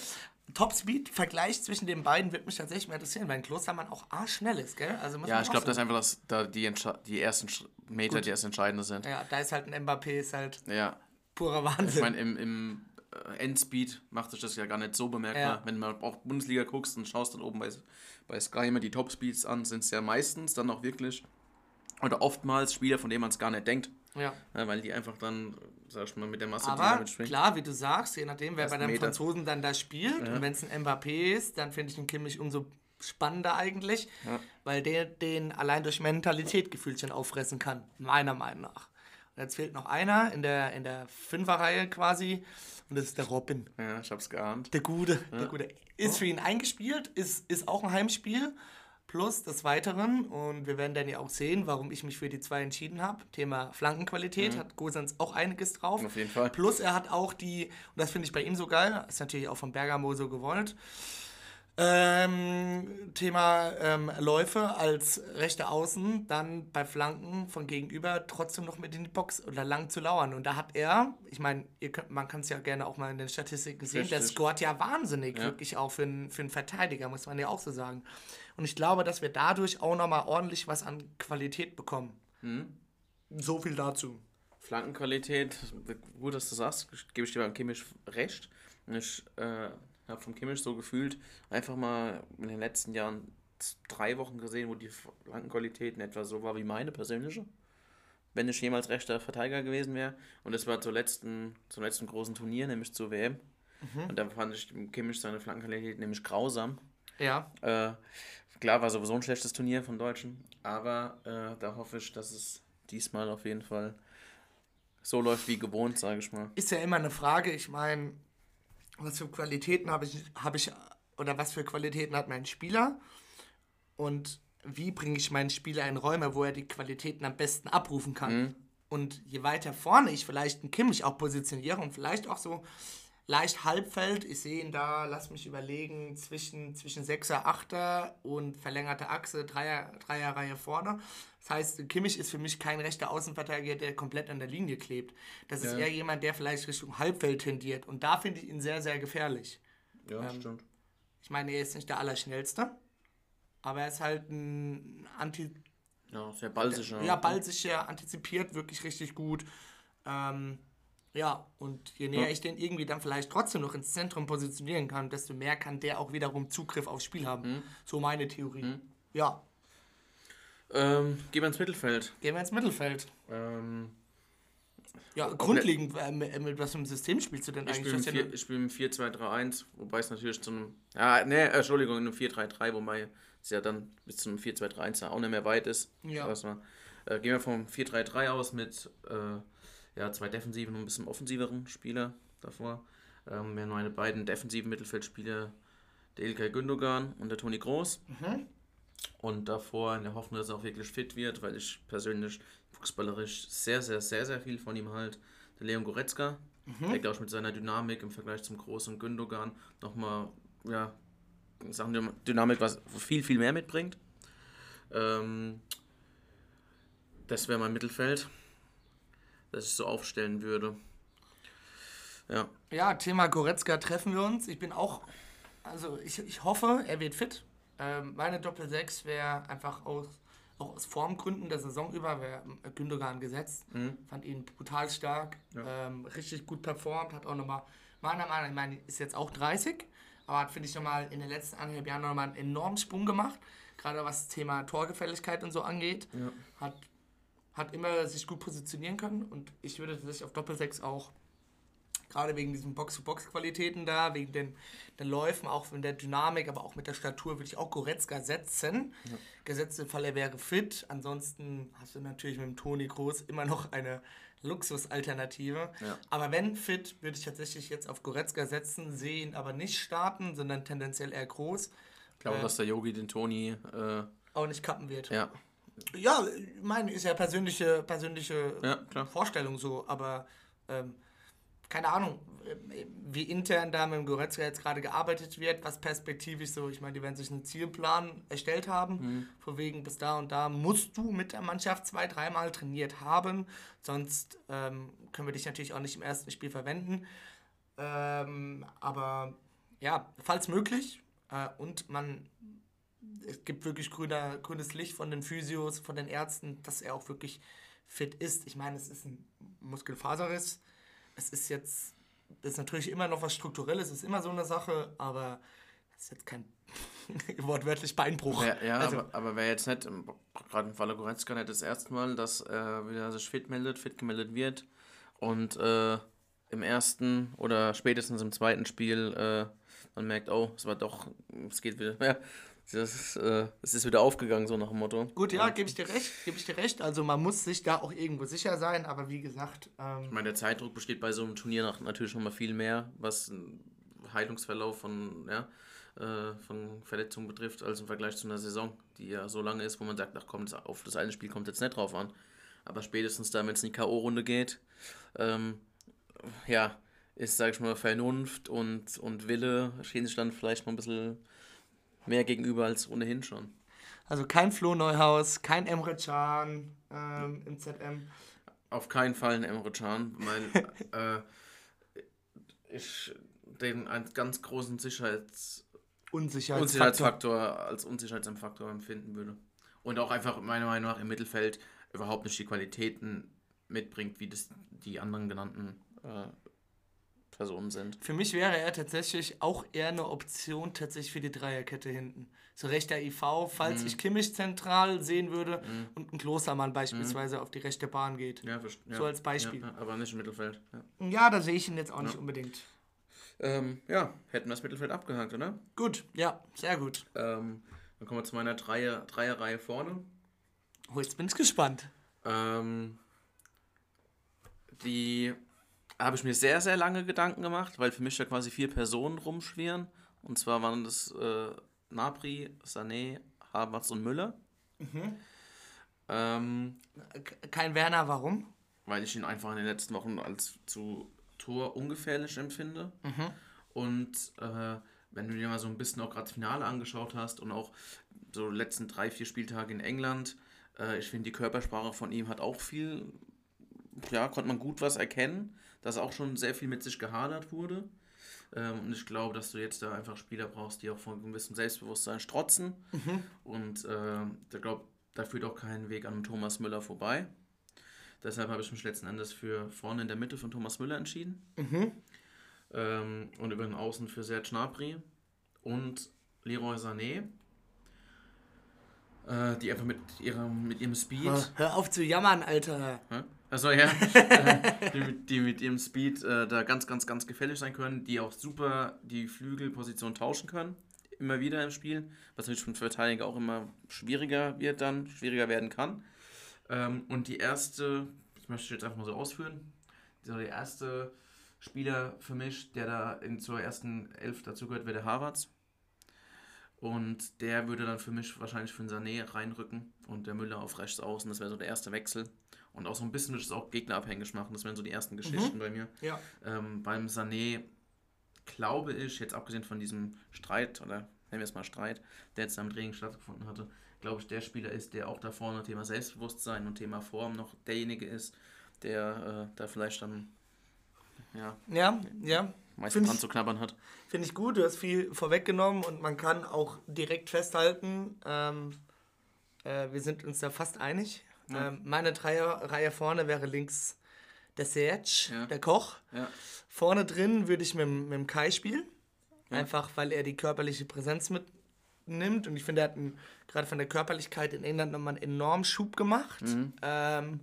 Topspeed, Vergleich zwischen den beiden wird mich tatsächlich mal interessieren, weil ein Klostermann auch arschnell ist, gell? Also muss Ja, ich glaube, dass sagen. einfach das, da die, Entsche- die ersten Sch- Meter, die das Entscheidende sind. Ja, da ist halt ein Mbappé, ist halt Ja. purer Ich Wahnsinn. meine, im, im äh, Endspeed macht sich das ja gar nicht so bemerkbar. Ja. Wenn man auch Bundesliga guckst und schaust dann oben bei, bei Sky immer die Topspeeds an, sind es ja meistens dann auch wirklich oder oftmals Spieler, von denen man es gar nicht denkt. ja. Ja, weil die einfach dann, sag ich mal, mit der Masse, Aber schwingt. klar, wie du sagst, je nachdem, wer bei Meter. Franzosen dann da spielt und wenn es ein Mbappé ist, dann finde ich den Kimmich umso spannender eigentlich, Ja. weil der den allein durch Mentalität gefühlt schon auffressen kann, meiner Meinung nach. Jetzt fehlt noch einer in der, in der Fünferreihe quasi und das ist der Robin. Ja, ich hab's geahnt. Der Gute, der Gute. Ist für ihn eingespielt, ist, ist auch ein Heimspiel. Plus des Weiteren, und wir werden dann ja auch sehen, warum ich mich für die zwei entschieden habe. Thema Flankenqualität hat Gosens auch einiges drauf. Auf jeden Fall. Plus er hat auch die, und das finde ich bei ihm so geil, ist natürlich auch von Bergamo so gewollt, ähm, Thema ähm, Läufe als rechte Außen, dann bei Flanken von gegenüber trotzdem noch mit in die Box oder lang zu lauern. Und da hat er, ich meine, ihr könnt, man kann es ja gerne auch mal in den Statistiken sehen, der Richtig. scoret ja wahnsinnig, Ja. wirklich auch für einen, für einen Verteidiger, muss man ja auch so sagen. Und ich glaube, dass wir dadurch auch nochmal ordentlich was an Qualität bekommen. Mhm. So viel dazu. Flankenqualität, gut, dass du sagst, gebe ich dir beim Kimmich recht. Ich äh, habe vom Kimmich so gefühlt, einfach mal in den letzten Jahren drei Wochen gesehen, wo die Flankenqualität in etwa so war wie meine persönliche. Wenn ich jemals rechter Verteidiger gewesen wäre. Und das war zur letzten, zum letzten großen Turnier, nämlich zur WM. Und da fand ich Kimmich seine Flankenqualität nämlich grausam. Ja, Äh, klar war sowieso ein schlechtes Turnier von Deutschen, aber äh, da hoffe ich, dass es diesmal auf jeden Fall so läuft wie gewohnt, sage ich mal. ist ja immer eine Frage. Ich meine, was für Qualitäten habe ich, habe ich, oder was für Qualitäten hat mein Spieler? Und wie bringe ich meinen Spieler in Räume, wo er die Qualitäten am besten abrufen kann? Und je weiter vorne ich vielleicht einen Kimmich auch positioniere und vielleicht auch so leicht Halbfeld, ich sehe ihn da, lass mich überlegen, zwischen, zwischen 6er, 8er und verlängerte Achse, Dreier, Dreierreihe vorne. Das heißt, Kimmich ist für mich kein rechter Außenverteidiger, der komplett an der Linie klebt. Das ist Ja. eher jemand, der vielleicht Richtung Halbfeld tendiert. Und da finde ich ihn sehr, sehr gefährlich. Ja, stimmt. Ich meine, er ist nicht der Allerschnellste, aber er ist halt ein Anti Ja, sehr ballsicher. ja, ballsicher, antizipiert wirklich richtig gut. Ähm, ja, und je näher Ja. ich den irgendwie dann vielleicht trotzdem noch ins Zentrum positionieren kann, desto mehr kann der auch wiederum Zugriff aufs Spiel haben. Mhm. So meine Theorie. Ja, Ähm, gehen wir ins Mittelfeld. gehen wir ins Mittelfeld. Ähm, Ja, grundlegend, äh, mit, mit was für einem System spielst du denn ich eigentlich? spiele vier- ich spiel im 4-2-3-1, wobei es natürlich zu einem. Ja, ne, Entschuldigung, in einem 4-3-3, wobei es ja dann bis zum 4-2-3-1 ja auch nicht mehr weit ist. Ja. Man. Äh, gehen wir vom 4-3-3 aus mit äh, ja, zwei defensiven und ein bisschen offensiveren Spieler davor. Ähm, wir haben meine beiden defensiven Mittelfeldspieler, der Ilkay Gündogan und der Toni Groß. Mhm. Und davor in der Hoffnung, dass er auch wirklich fit wird, weil ich persönlich fußballerisch sehr, sehr, sehr, sehr viel von ihm halt. Der Leon Goretzka, Mhm. der glaube ich mit seiner Dynamik im Vergleich zum großen Gündogan nochmal, ja, Sachen Dynam- Dynamik, was viel, viel mehr mitbringt. Ähm, das wäre mein Mittelfeld, das ich so aufstellen würde. Ja, Ja, Thema Goretzka treffen wir uns. Ich bin auch, also ich, ich hoffe, er wird fit. Ähm, meine Doppel-6 wäre einfach aus, auch aus Formgründen der Saison über, wäre Gündogan gesetzt. Fand ihn brutal stark, ähm, richtig gut performt, hat auch nochmal, meiner Meinung nach, ich meine, ist jetzt auch 30, aber hat, finde ich, nochmal in den letzten anderthalb Jahren nochmal einen enormen Sprung gemacht. Gerade was das Thema Torgefälligkeit und so angeht. Hat, hat immer sich gut positionieren können und ich würde sich auf Doppel-6 auch gerade wegen diesen Box-to-Box-Qualitäten da, wegen den, den Läufen, auch in der Dynamik, aber auch mit der Statur würde ich auch Goretzka setzen. Ja. Gesetzt im Fall, er wäre fit. Ansonsten hast du natürlich mit dem Toni Groß immer noch eine Luxusalternative. Ja. Aber wenn fit, würde ich tatsächlich jetzt auf Goretzka setzen, sehe ihn aber nicht starten, sondern tendenziell eher groß. Ich glaube, äh, dass der Yogi den Toni äh, auch nicht kappen wird. Ja. Ja, ich meine, ist ja persönliche, persönliche ja, Vorstellung so, aber ähm, keine Ahnung, wie intern da mit dem Goretzka jetzt gerade gearbeitet wird, was perspektivisch so, ich meine, die werden sich einen Zielplan erstellt haben, mhm. von wegen bis da und da musst du mit der Mannschaft zwei, dreimal trainiert haben, sonst ähm, können wir dich natürlich auch nicht im ersten Spiel verwenden. Ähm, aber ja, falls möglich äh, und man es gibt wirklich grüner, grünes Licht von den Physios, von den Ärzten, dass er auch wirklich fit ist. Ich meine, es ist ein Muskelfaserriss es ist jetzt, das ist natürlich immer noch was Strukturelles, es ist immer so eine Sache, aber es ist jetzt kein <laughs> wortwörtlich Beinbruch. Ja, ja also, aber, aber wer jetzt nicht, gerade im Falle Goretzka nicht das erste Mal, dass er wieder sich fit meldet, fit gemeldet wird und äh, im ersten oder spätestens im zweiten Spiel äh, man merkt, oh, es war doch, es geht wieder. <laughs> Ja, das ist, äh, es ist wieder aufgegangen, so nach dem Motto. Gut, ja, gebe ich dir recht, gebe ich dir recht. Also man muss sich da auch irgendwo sicher sein, aber wie gesagt. Ähm ich meine, der Zeitdruck besteht bei so einem Turnier nach, natürlich noch mal viel mehr, was Heilungsverlauf von, ja, äh, von Verletzungen betrifft, als im Vergleich zu einer Saison, die ja so lange ist, wo man sagt, ach komm, auf das eine Spiel kommt jetzt nicht drauf an. Aber spätestens da, wenn es in die K.O.-Runde geht, ähm, ja, ist, sag ich mal, Vernunft und, und Wille stehen sich dann vielleicht mal ein bisschen mehr gegenüber als ohnehin schon. Also kein Flo Neuhaus, kein Emre Can ähm, im ZM. Auf keinen Fall ein Emre Can, weil <laughs> äh, ich den als ganz großen Sicherheits Unsicherheitsfaktor. Unsicherheitsfaktor als Unsicherheitsfaktor empfinden würde. Und auch einfach meiner Meinung nach im Mittelfeld überhaupt nicht die Qualitäten mitbringt, wie das die anderen genannten äh, Personen sind. Für mich wäre er tatsächlich auch eher eine Option tatsächlich für die Dreierkette hinten. So rechter IV, falls mhm. ich Kimmich zentral sehen würde mhm. und ein Klostermann beispielsweise mhm. auf die rechte Bahn geht. Ja, ja, so als Beispiel. Ja, aber nicht im Mittelfeld. Ja, ja da sehe ich ihn jetzt auch nicht unbedingt. Ähm, ja, hätten wir das Mittelfeld abgehakt, oder? Gut, ja, sehr gut. Ähm, dann kommen wir zu meiner Dreier, Dreierreihe vorne. Oh, jetzt bin ich gespannt. Ähm, die habe ich mir sehr, sehr lange Gedanken gemacht, weil für mich da quasi vier Personen rumschwirren. Und zwar waren das äh, Nabri, Sané, Havertz und Müller. Mhm. Ähm, Kein Werner, warum? Weil ich ihn einfach in den letzten Wochen als zu Tor ungefährlich empfinde. Mhm. Und äh, wenn du dir mal so ein bisschen auch gerade das Finale angeschaut hast und auch so die letzten drei, vier Spieltage in England, äh, ich finde die Körpersprache von ihm hat auch viel, ja, konnte man gut was erkennen dass auch schon sehr viel mit sich gehadert wurde. Ähm, und ich glaube, dass du jetzt da einfach Spieler brauchst, die auch von gewissem Selbstbewusstsein strotzen. Mhm. Und äh, ich glaube, da führt auch kein Weg an Thomas Müller vorbei. Deshalb habe ich mich letzten Endes für vorne in der Mitte von Thomas Müller entschieden. Mhm. Ähm, und über den Außen für Serge Gnabry und Leroy Sané. Äh, die einfach mit, ihrem, mit ihrem Speed. Hör auf zu jammern, Alter. Hä? Also ja, <laughs> die, mit, die mit ihrem Speed äh, da ganz, ganz, ganz gefällig sein können, die auch super die Flügelposition tauschen können, immer wieder im Spiel, was natürlich für den Verteidiger auch immer schwieriger wird dann, schwieriger werden kann. Ähm, und die erste, ich möchte jetzt einfach mal so ausführen, so der erste Spieler für mich, der da in, zur ersten Elf dazugehört, wäre der Harvards. Und der würde dann für mich wahrscheinlich für den Sané reinrücken und der Müller auf rechts außen. Das wäre so der erste Wechsel. Und auch so ein bisschen würde es auch gegnerabhängig machen. Das wären so die ersten Geschichten mhm. bei mir. Ja. Ähm, beim Sané glaube ich, jetzt abgesehen von diesem Streit, oder nennen wir es mal Streit, der jetzt am Training stattgefunden hatte, glaube ich, der Spieler ist, der auch da vorne Thema Selbstbewusstsein und Thema Form noch derjenige ist, der äh, da vielleicht dann ja, ja, ja. meistens dran zu knabbern hat. Finde ich gut, du hast viel vorweggenommen und man kann auch direkt festhalten, ähm, äh, wir sind uns da fast einig. Ja. Ähm, meine Dreierreihe vorne wäre links der Serge, ja. der Koch. Ja. Vorne drin würde ich mit, mit dem Kai spielen. Einfach weil er die körperliche Präsenz mitnimmt. Und ich finde, er hat gerade von der Körperlichkeit in England nochmal einen enormen Schub gemacht. Mhm. Ähm,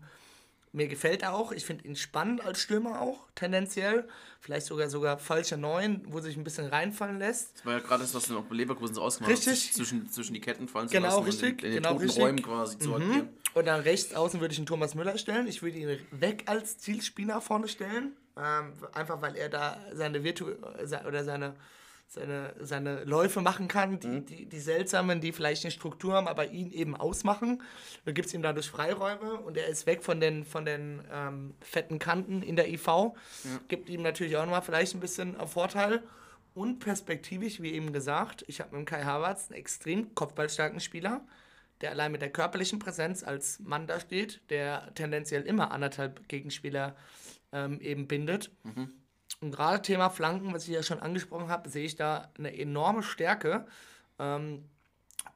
Mir gefällt er auch. Ich finde ihn spannend als Stürmer auch, tendenziell. Vielleicht sogar sogar falscher Neun, wo sich ein bisschen reinfallen lässt. Das war ja gerade das, was du noch bei Leverkusen so ausgemacht hast. Richtig. Zwischen, zwischen die Ketten fallen zu Genau, lassen richtig, Und in, in den genau, toten richtig. Räumen quasi zu agieren. Und dann rechts außen würde ich einen Thomas Müller stellen. Ich würde ihn weg als Zielspieler vorne stellen. Ähm, einfach weil er da seine Virtu se- oder seine, seine, seine Läufe machen kann, die, die, die seltsamen, die vielleicht eine Struktur haben, aber ihn eben ausmachen. Du gibst ihm dadurch Freiräume und er ist weg von den, von den ähm, fetten Kanten in der IV. Gibt ihm natürlich auch nochmal vielleicht ein bisschen einen Vorteil. Und perspektivisch, wie eben gesagt, ich habe mit Kai Havertz einen extrem kopfballstarken Spieler der allein mit der körperlichen Präsenz als Mann da steht, der tendenziell immer anderthalb Gegenspieler ähm, eben bindet. Und gerade Thema Flanken, was ich ja schon angesprochen habe, sehe ich da eine enorme Stärke. Ähm,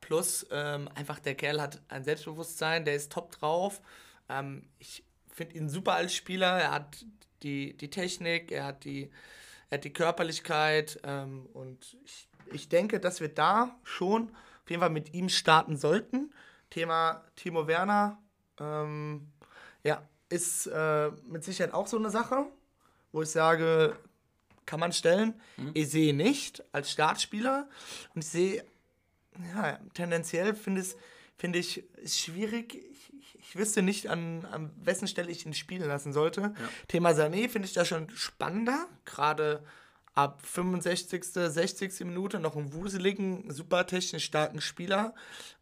plus ähm, einfach der Kerl hat ein Selbstbewusstsein, der ist top drauf. Ähm, ich finde ihn super als Spieler. Er hat die, die Technik, er hat die, er hat die Körperlichkeit ähm, und ich, ich denke, dass wir da schon auf jeden Fall mit ihm starten sollten. Thema Timo Werner, ähm, ja, ist äh, mit Sicherheit auch so eine Sache, wo ich sage, kann man stellen. Ich sehe nicht als Startspieler und ich sehe, ja, tendenziell finde es finde ich es schwierig. Ich, ich, ich wüsste nicht, an, an wessen Stelle ich ihn spielen lassen sollte. Thema Sané finde ich da schon spannender, gerade ab 65., 60. Minute noch einen wuseligen, super technisch starken Spieler,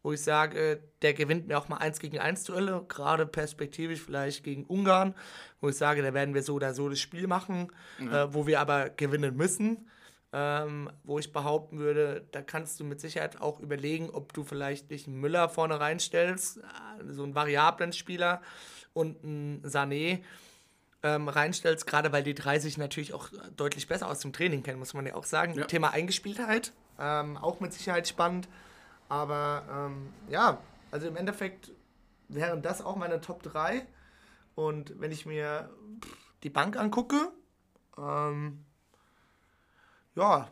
wo ich sage, der gewinnt mir auch mal 1 gegen 1 Duelle, gerade perspektivisch vielleicht gegen Ungarn, wo ich sage, da werden wir so oder so das Spiel machen, äh, wo wir aber gewinnen müssen. Ähm, wo ich behaupten würde, da kannst du mit Sicherheit auch überlegen, ob du vielleicht nicht einen Müller vorne reinstellst, äh, so einen variablen Spieler und einen Sané ähm, reinstellst, gerade weil die drei sich natürlich auch deutlich besser aus dem Training kennen, muss man ja auch sagen. Ja. Thema Eingespieltheit, ähm, auch mit Sicherheit spannend. Aber ähm, ja, also im Endeffekt wären das auch meine Top 3. Und wenn ich mir die Bank angucke, ähm, ja,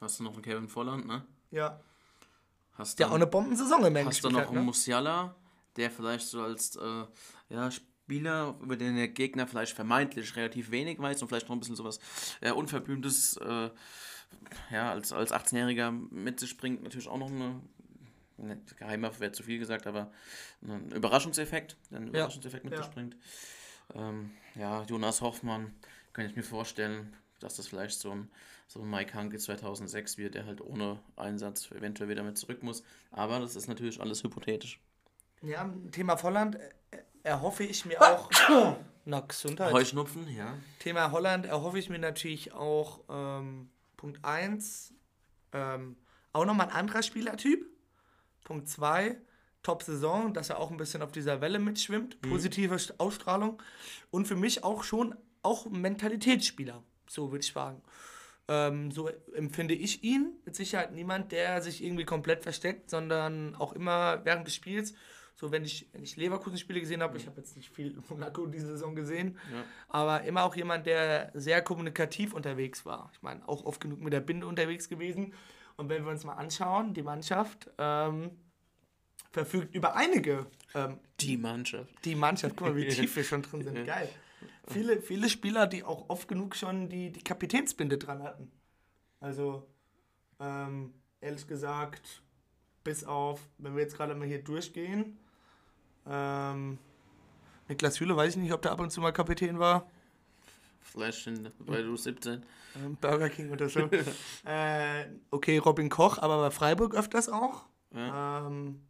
Hast du noch einen Kevin Volland, ne? ja, Hast der dann- auch eine Bombensaison im Hast du noch hat, einen ne? Musiala, der vielleicht so als äh, ja, Spieler, über den der Gegner vielleicht vermeintlich relativ wenig weiß und vielleicht noch ein bisschen sowas äh, Unverblümtes äh, ja, als, als 18-Jähriger mit sich bringt, natürlich auch noch eine, ne, Geheimwaffe wäre zu viel gesagt, aber ein Überraschungseffekt, der einen Überraschungseffekt mit ja. sich bringt. Ähm, ja, Jonas Hoffmann, kann ich mir vorstellen, dass das vielleicht so ein, so ein Mike Hanke 2006 wird, der halt ohne Einsatz eventuell wieder mit zurück muss. Aber das ist natürlich alles hypothetisch. Ja, Thema Volland erhoffe ich mir auch. <coughs> Na, Gesundheit. Heuschnupfen, ja. Thema Holland erhoffe ich mir natürlich auch ähm, Punkt 1, ähm, auch nochmal ein anderer Spielertyp. Punkt 2, Top-Saison, dass er auch ein bisschen auf dieser Welle mitschwimmt, positive St- Ausstrahlung. Und für mich auch schon auch ein Mentalitätsspieler, so würde ich sagen. Ähm, so empfinde ich ihn. Mit Sicherheit niemand, der sich irgendwie komplett versteckt, sondern auch immer während des Spiels. So, wenn ich, wenn ich Leverkusen-Spiele gesehen habe, ich habe jetzt nicht viel <laughs> Monaco diese Saison gesehen, Ja. aber immer auch jemand, der sehr kommunikativ unterwegs war. Ich meine, auch oft genug mit der Binde unterwegs gewesen. Und wenn wir uns mal anschauen, die Mannschaft ähm, verfügt über einige. Ähm, Die Mannschaft. die Mannschaft, guck mal, wie <laughs> tief wir schon drin sind. Geil. Viele, viele Spieler, die auch oft genug schon die, die Kapitänsbinde dran hatten. Also, ähm, ehrlich gesagt, bis auf, wenn wir jetzt gerade mal hier durchgehen, ähm, Niklas Hühle, weiß ich nicht, ob der ab und zu mal Kapitän war. Vielleicht in, bei du 17. Ähm, Burger King oder so. <laughs> äh, okay, Robin Koch, aber bei Freiburg öfters auch. Ja. Ähm,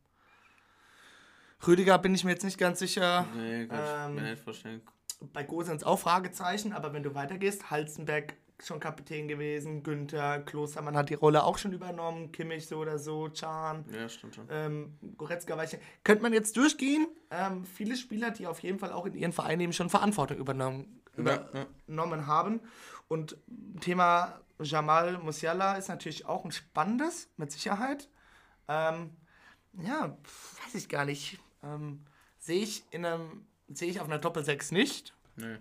Rüdiger bin ich mir jetzt nicht ganz sicher. Nee, kann ich Ähm, mir nicht vorstellen. Bei Gosens auch Fragezeichen, aber wenn du weitergehst, Halzenberg schon Kapitän gewesen, Günther, Klostermann hat die Rolle auch schon übernommen, Kimmich so oder so, Can, Ja, stimmt schon. ähm, Goretzka nicht. Könnte man jetzt durchgehen? Ähm, viele Spieler, die auf jeden Fall auch in ihren Vereinen eben schon Verantwortung übernommen, Ja, ja. übernommen haben. Und Thema Jamal Musiala ist natürlich auch ein spannendes, mit Sicherheit. Ähm, ja, weiß ich gar nicht. Ähm, sehe ich in einem, sehe ich auf einer Doppel-6 nicht. Nee.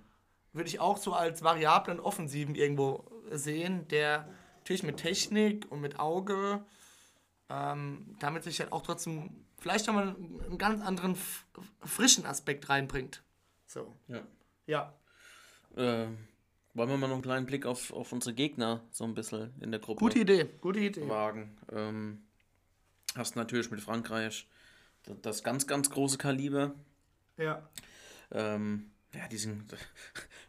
Würde ich auch so als variablen Offensiven irgendwo sehen, der natürlich mit Technik und mit Auge ähm, damit sich halt auch trotzdem vielleicht nochmal einen ganz anderen frischen Aspekt reinbringt. So. Ja. Ja. Äh, wollen wir mal noch einen kleinen Blick auf, auf unsere Gegner so ein bisschen in der Gruppe Gute Idee, gute Idee. wagen? Ähm, hast natürlich mit Frankreich das ganz, ganz große Kaliber. Ja. Ähm, ja, die sind <laughs>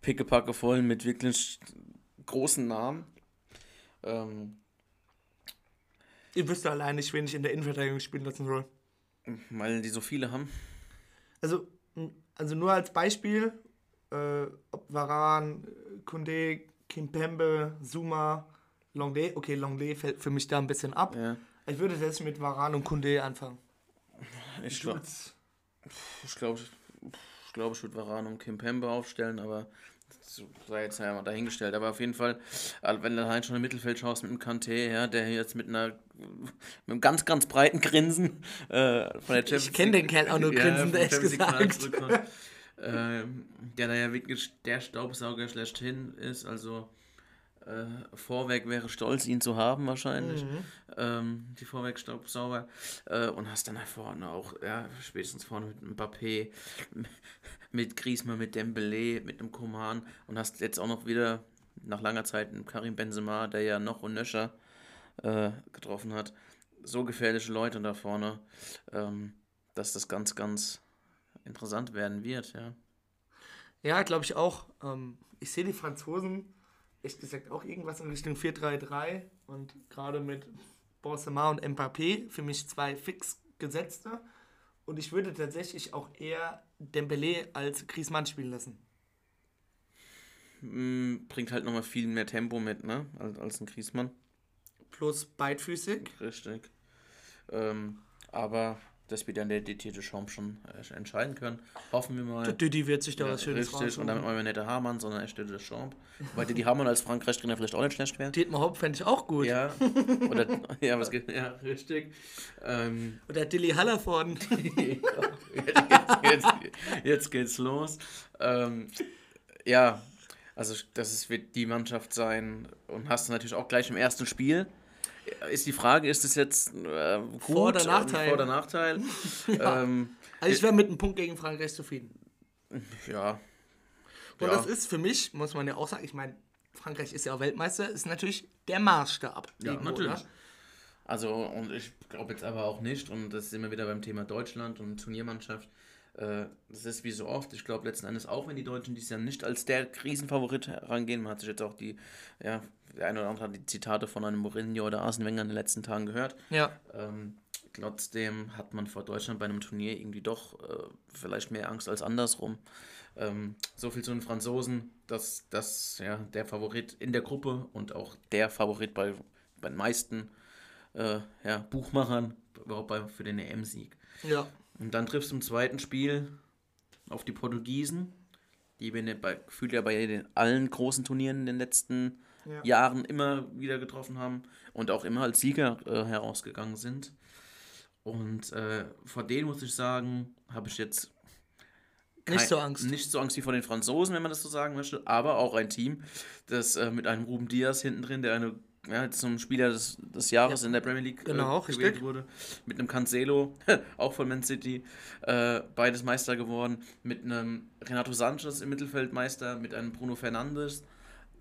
pickepacke voll mit wirklich großen Namen. Ähm, Ich wüsste allein nicht, wen ich in der Innenverteidigung spielen lassen soll. weil die so viele haben. Also, also nur als Beispiel, äh, ob Varan, Kunde, Kimpembe, Zuma, Longley. Okay, Longley fällt für mich da ein bisschen ab. Ja, Ich würde jetzt mit Varan und Kunde anfangen. ich glaube, ich, glaub, ich, glaub, ich würde Varane und Kim Pembe aufstellen, aber das sei jetzt ja mal dahingestellt. Aber auf jeden Fall, also wenn du halt schon im Mittelfeld schaust mit einem Kanté, ja, der jetzt mit einer mit einem ganz, ganz breiten Grinsen äh, von der Champions kenn den Kerl auch nur grinsend, der ehrlich gesagt. ähm, der da ja wirklich der Staubsauger schlechthin ist, also äh, Vorwerk wäre stolz, ihn zu haben wahrscheinlich. Ähm, die Vorwerkstaubsauger. Äh, und hast dann halt vorne auch, ja, spätestens vorne mit einem Mbappé, <laughs> mit Griezmann, mit Dembele, mit einem Koman und hast jetzt auch noch wieder nach langer Zeit einen Karim Benzema, der ja noch und nöcher äh, getroffen hat. So gefährliche Leute da vorne, ähm, dass das ganz, ganz interessant werden wird, ja. Ja, glaube ich auch. Ähm, ich sehe die Franzosen, ehrlich gesagt, auch irgendwas in Richtung 4-3-3 und gerade mit Benzema und Mbappé für mich zwei fix gesetzte. Und ich würde tatsächlich auch eher Dembele als Griezmann spielen lassen. Mm, Bringt halt nochmal viel mehr Tempo mit, ne? Als, als ein Griezmann. Plus beidfüßig. Richtig. Ähm, aber das wird dann der diktierte Schaum schon äh, entscheiden können. Hoffen wir mal. Der Didi wird sich da was Schönes richtig, und raussuchen. damit meinen wir nicht der Hamann, sondern er stellt der Champ. Weil die Hamann als Frankreich-Trainer vielleicht auch nicht schlecht wäre. Dietmar Hopp fände ich auch gut. Ja, oder, <laughs> ja, was geht, ja, richtig. Ähm, Oder Dilly Hallervorden. <laughs> jetzt, jetzt, jetzt geht's los. Ähm, ja, also das ist, wird die Mannschaft sein und hast du natürlich auch gleich im ersten Spiel. Ist die Frage, ist es jetzt äh, gut? Vor- oder Nachteil? Vor- oder Nachteil? <laughs> ähm, Also ich wäre mit einem Punkt gegen Frankreich zufrieden. ja. Und ja. das ist für mich, muss man ja auch sagen, ich meine, Frankreich ist ja auch Weltmeister, ist natürlich der Maßstab. Ja, irgendwo, natürlich. oder? Also, und ich glaube jetzt aber auch nicht, und das sind wir wieder beim Thema Deutschland und Turniermannschaft. Äh, das ist wie so oft. Ich glaube letzten Endes auch, wenn die Deutschen dieses Jahr nicht als der Krisenfavorit herangehen, man hat sich jetzt auch die, ja, der eine oder andere hat die Zitate von einem Mourinho oder Arsene Wenger in den letzten Tagen gehört. Ja. Ähm, trotzdem hat man vor Deutschland bei einem Turnier irgendwie doch äh, vielleicht mehr Angst als andersrum. Ähm, so viel zu den Franzosen, dass das ja der Favorit in der Gruppe und auch der Favorit bei, bei den meisten äh, ja, Buchmachern überhaupt bei, für den EM-Sieg. Ja. Und dann triffst du im zweiten Spiel auf die Portugiesen, die wir bei, gefühlt ja bei den, allen großen Turnieren in den letzten Ja. Jahren immer wieder getroffen haben und auch immer als Sieger äh, herausgegangen sind. Und äh, vor denen muss ich sagen, habe ich jetzt Nicht so Angst. Nicht so Angst wie vor den Franzosen, wenn man das so sagen möchte, aber auch ein Team, das äh, mit einem Ruben Diaz hinten drin, der eine ja, zum Spieler des, des Jahres in der Premier League Genau, äh, gewählt wurde, mit einem Cancelo, <laughs> auch von Man City, äh, beides Meister geworden, mit einem Renato Sanchez im Mittelfeld Meister, mit einem Bruno Fernandes,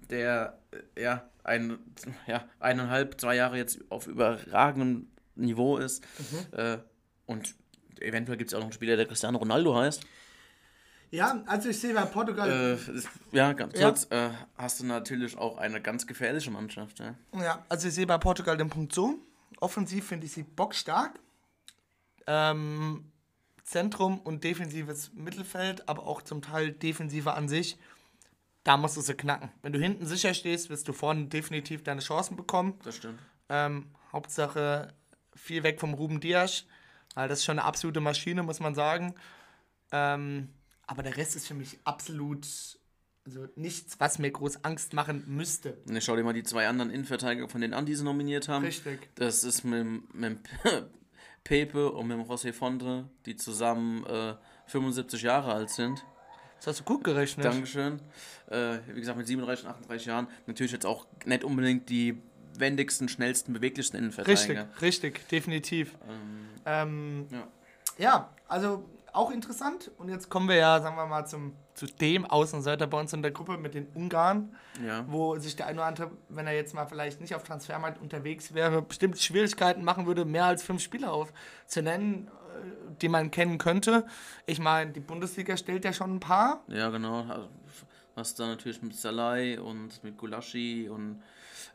der äh, ja, ein, <laughs> ja eineinhalb, zwei Jahre jetzt auf überragendem Niveau ist. Mhm. äh, und eventuell gibt es auch noch einen Spieler, der Cristiano Ronaldo heißt. Ja, also ich sehe bei Portugal. Äh, ja, ganz Ja. kurz, äh, hast du natürlich auch eine ganz gefährliche Mannschaft. Ja? Ja, also ich sehe bei Portugal den Punkt so. Offensiv finde ich sie bockstark. Ähm, Zentrum und defensives Mittelfeld, aber auch zum Teil defensiver an sich. Da musst du sie knacken. Wenn du hinten sicher stehst, wirst du vorne definitiv deine Chancen bekommen. Das stimmt. Ähm, Hauptsache viel weg vom Ruben Dias, weil das ist schon eine absolute Maschine, muss man sagen. Ähm, aber der Rest ist für mich absolut, also nichts, was mir groß Angst machen müsste. Ich schau dir mal die zwei anderen Innenverteidiger von den an, die sie nominiert haben. Richtig. Das ist mit, mit <laughs> Pepe und mit José Fonte, die zusammen äh, 75 Jahre alt sind. Das hast du gut gerechnet. Dankeschön. Äh, wie gesagt, mit 37, 38 Jahren. Natürlich jetzt auch nicht unbedingt die wendigsten, schnellsten, beweglichsten Richtig, Innenverteidiger. richtig, definitiv. Ähm, Ähm, Ja. ja, also auch interessant. Und jetzt kommen wir ja, sagen wir mal, zum, zu dem Außenseiter bei uns in der Gruppe mit den Ungarn, Ja. wo sich der eine oder andere, wenn er jetzt mal vielleicht nicht auf Transfermarkt unterwegs wäre, bestimmt Schwierigkeiten machen würde, mehr als fünf Spieler aufzunennen, äh, die man kennen könnte. Ich meine, die Bundesliga stellt ja schon ein paar. Ja, genau. Also, Hast da natürlich mit Salai und mit Gulaschi und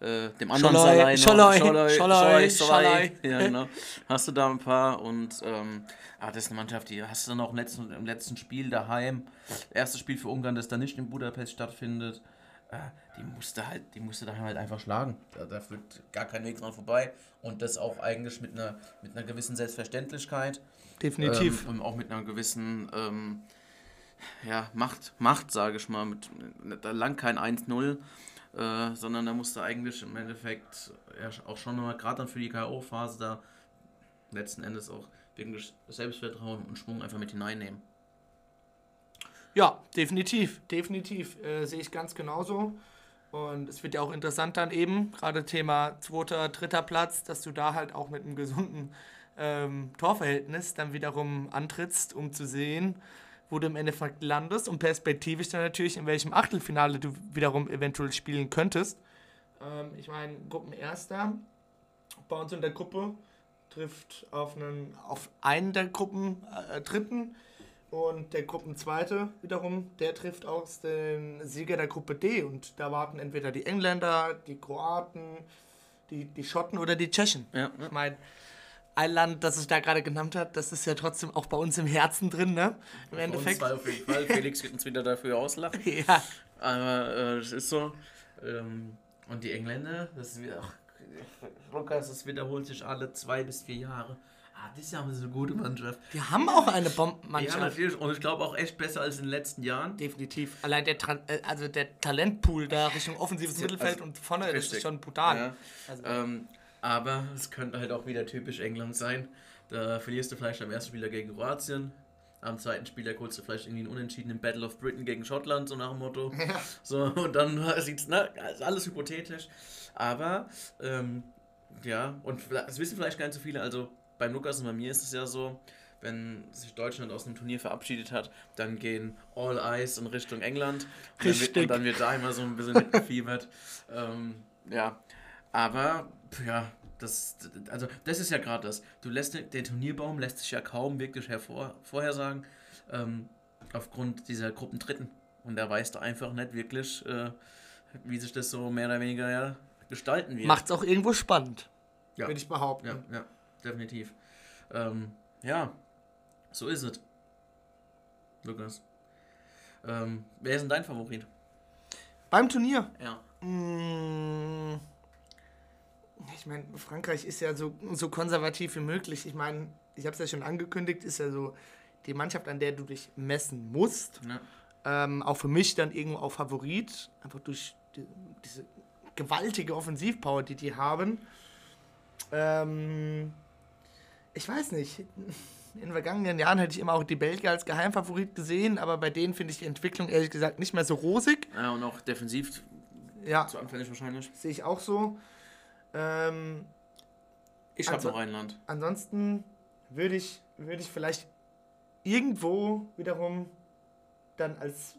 äh, dem anderen Scholoi. Scholoi, Scholoi, Scholoi, Scholoi. Ja, genau. Hast du da ein paar und ähm, ah, das ist eine Mannschaft, die hast du dann auch im letzten, im letzten Spiel daheim. Erstes Spiel für Ungarn, das da nicht in Budapest stattfindet. Äh, die musste halt, die musste daheim halt einfach schlagen. Da, da führt gar kein Weg dran vorbei. Und das auch eigentlich mit einer, mit einer gewissen Selbstverständlichkeit. Definitiv. Ähm, und auch mit einer gewissen ähm, ja, Macht, Macht sage ich mal. Mit, da lang kein 1-0, äh, sondern da musste eigentlich im Endeffekt ja, auch schon mal, gerade dann für die K.O.-Phase, da letzten Endes auch wirklich Selbstvertrauen und Schwung einfach mit hineinnehmen. Ja, definitiv, definitiv. Äh, sehe ich ganz genauso. Und es wird ja auch interessant dann eben, gerade Thema zweiter, dritter Platz, dass du da halt auch mit einem gesunden ähm, Torverhältnis dann wiederum antrittst, um zu sehen, wo du im Endeffekt landest und perspektivisch dann natürlich, in welchem Achtelfinale du wiederum eventuell spielen könntest. Ähm, ich meine, Gruppenerster bei uns in der Gruppe trifft auf einen auf einen der Gruppen äh, Dritten und der Gruppenzweite wiederum, der trifft aus den Sieger der Gruppe D und da warten entweder die Engländer, die Kroaten, die, die Schotten oder die Tschechen. Ja, Ich meine, ein Land, das ich da gerade genannt habe, das ist ja trotzdem auch bei uns im Herzen drin, ne? Im Endeffekt. auf jeden Fall. <laughs> Felix wird uns wieder dafür auslachen. Ja, Aber äh, das ist so. Ähm, und die Engländer, das ist wieder. Ach, Lukas, das wiederholt sich alle zwei bis vier Jahre. Ah, dieses Jahr haben sie eine gute Mannschaft. die haben auch eine Ja, Bombenmannschaft. natürlich. Und ich glaube auch echt besser als in den letzten Jahren. Definitiv. Allein der, Tran äh, also der Talentpool da Richtung offensives Mittelfeld also, und vorne, das ist richtig. schon brutal. Ja. Also, Ähm, aber es könnte halt auch wieder typisch England sein. Da verlierst du vielleicht am ersten Spieler gegen Kroatien. Am zweiten Spieler holst du vielleicht irgendwie einen unentschiedenen Battle of Britain gegen Schottland, so nach dem Motto. So, und dann <laughs> sieht's, ne, ist alles hypothetisch. Aber, ähm, ja, und das wissen vielleicht gar nicht so viele. Also beim Lukas und bei mir ist es ja so, wenn sich Deutschland aus dem Turnier verabschiedet hat, dann gehen All Eyes in Richtung England. Und dann wird, und dann wird da immer so ein bisschen mitgefiebert. <laughs> ähm, ja, aber, ja, das, also das ist ja gerade das. Du lässt den, den Turnierbaum lässt sich ja kaum wirklich hervor, vorhersagen, ähm, aufgrund dieser Gruppen Dritten. Und da weißt du einfach nicht wirklich, äh, wie sich das so mehr oder weniger ja, gestalten wird. Macht's auch irgendwo spannend, Ja. würde ich behaupten. Ja, ja, definitiv. Ähm, ja, so ist es. Lukas. Ähm, wer ist denn dein Favorit? Beim Turnier. Ja. Mm, Ich meine, Frankreich ist ja so, so konservativ wie möglich. Ich meine, ich habe es ja schon angekündigt, ist ja so die Mannschaft, an der du dich messen musst. ja. Ähm, auch für mich dann irgendwo auch Favorit, einfach durch die, diese gewaltige Offensivpower, die die haben. Ähm, ich weiß nicht. In den vergangenen Jahren hätte ich immer auch die Belgier als Geheimfavorit gesehen, aber bei denen finde ich die Entwicklung ehrlich gesagt nicht mehr so rosig. ja, und auch defensiv Ja, zu anfällig wahrscheinlich. sehe ich auch so. Ähm, Ich habe noch ein Land. ansonsten würde ich, würde ich vielleicht irgendwo wiederum dann als.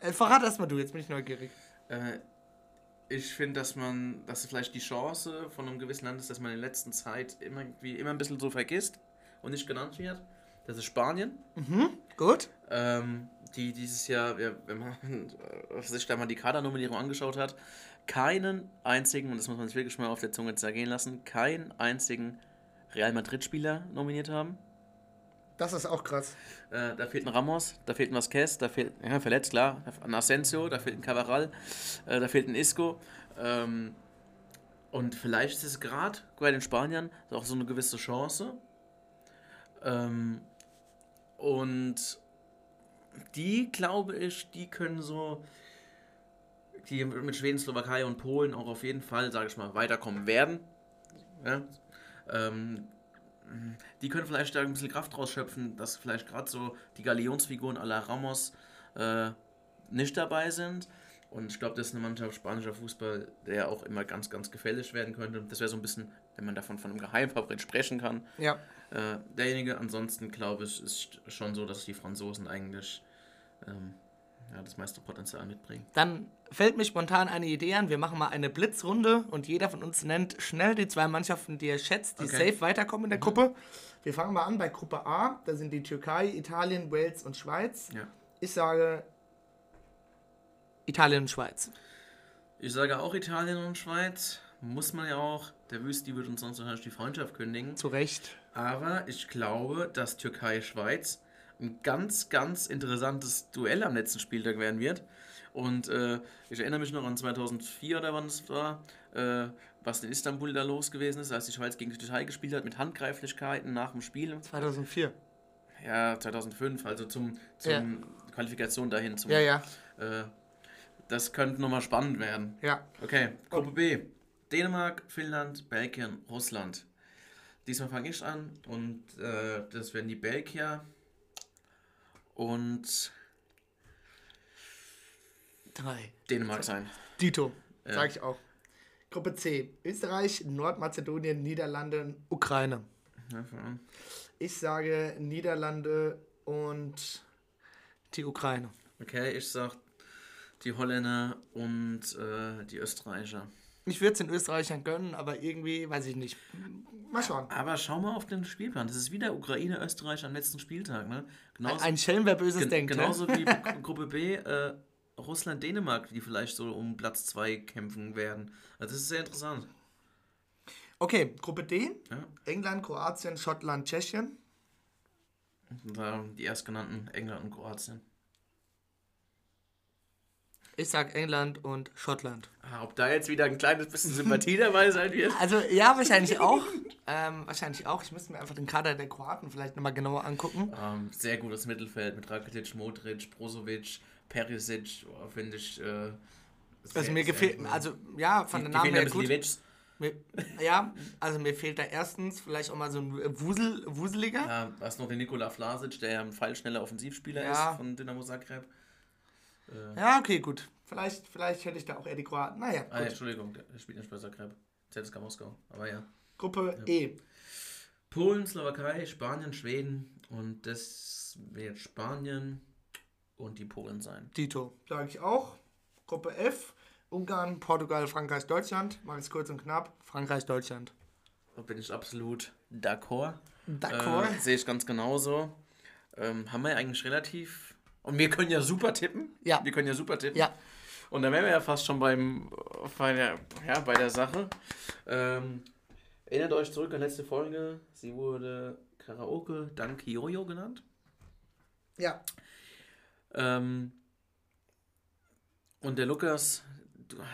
Äh, verrat erstmal du, jetzt bin ich neugierig. Äh, ich finde, dass man, dass vielleicht die Chance von einem gewissen Land ist, dass man in der letzten Zeit immer, irgendwie immer ein bisschen so vergisst und nicht genannt wird. Das ist Spanien. Gut. ähm, die dieses Jahr, ja, wenn man äh, sich da mal die Kadernominierung angeschaut hat, keinen einzigen, und das muss man sich wirklich mal auf der Zunge zergehen lassen, keinen einzigen Real Madrid-Spieler nominiert haben. Das ist auch krass. Äh, da fehlt ein Ramos, da fehlt ein Vasquez, da fehlt, ja, verletzt, klar, ein Asensio, da fehlt ein Cavaral, äh, da fehlt ein Isco. Ähm, und vielleicht ist es gerade bei den Spaniern auch so eine gewisse Chance. Ähm, und die, glaube ich, die können so, die mit Schweden, Slowakei und Polen auch auf jeden Fall, sage ich mal, weiterkommen werden. Ja? Ähm, die können vielleicht da ein bisschen Kraft rausschöpfen, dass vielleicht gerade so die Galionsfiguren à la Ramos äh, nicht dabei sind. Und ich glaube, das ist eine Mannschaft spanischer Fußball, der auch immer ganz, ganz gefährlich werden könnte. Das wäre so ein bisschen wenn man davon von einem Geheimfavorit sprechen kann. Ja. Äh, derjenige, ansonsten glaube ich, ist schon so, dass die Franzosen eigentlich ähm, ja, das meiste Potenzial mitbringen. Dann fällt mir spontan eine Idee an. Wir machen mal eine Blitzrunde und jeder von uns nennt schnell die zwei Mannschaften, die er schätzt, die Okay. safe weiterkommen in der Gruppe. Wir fangen mal an bei Gruppe A. Da sind die Türkei, Italien, Wales und Schweiz. Ja. Ich sage Italien und Schweiz. Ich sage auch Italien und Schweiz. Muss man ja auch. Der Wüsti wird uns sonst wahrscheinlich die Freundschaft kündigen. Zu Recht. Aber ich glaube, dass Türkei-Schweiz ein ganz, ganz interessantes Duell am letzten Spieltag werden wird. Und äh, ich erinnere mich noch an 2004 oder wann es war, äh, was in Istanbul da los gewesen ist, als die Schweiz gegen die Türkei gespielt hat mit Handgreiflichkeiten nach dem Spiel. 2004. Ja, 2005, also zum, zum Ja. Qualifikation dahin. Zum, Ja, ja. Äh, das könnte nochmal spannend werden. Ja. Okay, Gruppe B. Dänemark, Finnland, Belgien, Russland. Diesmal fange ich an und äh, das werden die Belgier und Drei. Dänemark sein. Dito. Ja. Sag ich auch. Gruppe C. Österreich, Nordmazedonien, Niederlande, Ukraine. Ja. Ich sage Niederlande und die Ukraine. Okay, ich sag die Holländer und äh, die Österreicher. Ich würde es den Österreichern gönnen, aber irgendwie, weiß ich nicht. Mal schauen. Aber schau mal auf den Spielplan. Das ist wieder Ukraine, Österreich am letzten Spieltag. Ne? Genauso, Ein Schelm, wer Böses gen denkt. genauso ne? wie <laughs> Gruppe B, äh, Russland, Dänemark, die vielleicht so um Platz 2 kämpfen werden. Also das ist sehr interessant. Okay, Gruppe D. Ja. England, Kroatien, Schottland, Tschechien. Die erstgenannten England und Kroatien. Ich sag England und Schottland. Ah, ob da jetzt wieder ein kleines bisschen Sympathie <laughs> dabei sein wird? Also ja, wahrscheinlich auch. ähm, wahrscheinlich auch. Ich müsste mir einfach den Kader der Kroaten vielleicht nochmal genauer angucken. Ähm, sehr gutes Mittelfeld mit Rakitic, Modric, Brozovic, Perisic, oh, finde ich. Äh, Also sehr- mir sehr gefällt, also ja, von Die- den Namen her gut. Mir, ja, also mir fehlt da erstens vielleicht auch mal so ein Wusel, Wuseliger. Ja, da ist noch der Nikola Vlasic, der ja ein pfeilschneller Offensivspieler Ja. ist von Dynamo Zagreb. Ja, okay, gut. Vielleicht, vielleicht hätte ich da auch eher die Kroaten. Naja, Ah, ja. Entschuldigung, der spielt nicht bei Zagreb. ZSK Moskau, aber ja. Gruppe E. Polen, Slowakei, Spanien, Schweden und das wird Spanien und die Polen sein. Dito. Sage ich auch. Gruppe F. Ungarn, Portugal, Frankreich, Deutschland. Mach es kurz und knapp. Frankreich, Deutschland. Da bin ich absolut d'accord. D'accord. Äh, Sehe ich ganz genauso. Ähm, haben wir eigentlich relativ. Und wir können ja super tippen. Ja. Wir können ja super tippen. Ja. Und dann wären wir ja fast schon beim, bei, der, ja, bei der Sache. Ähm, erinnert euch zurück an letzte Folge. Sie wurde Karaoke dank Jojo genannt. Ja. Ähm, und der Lukas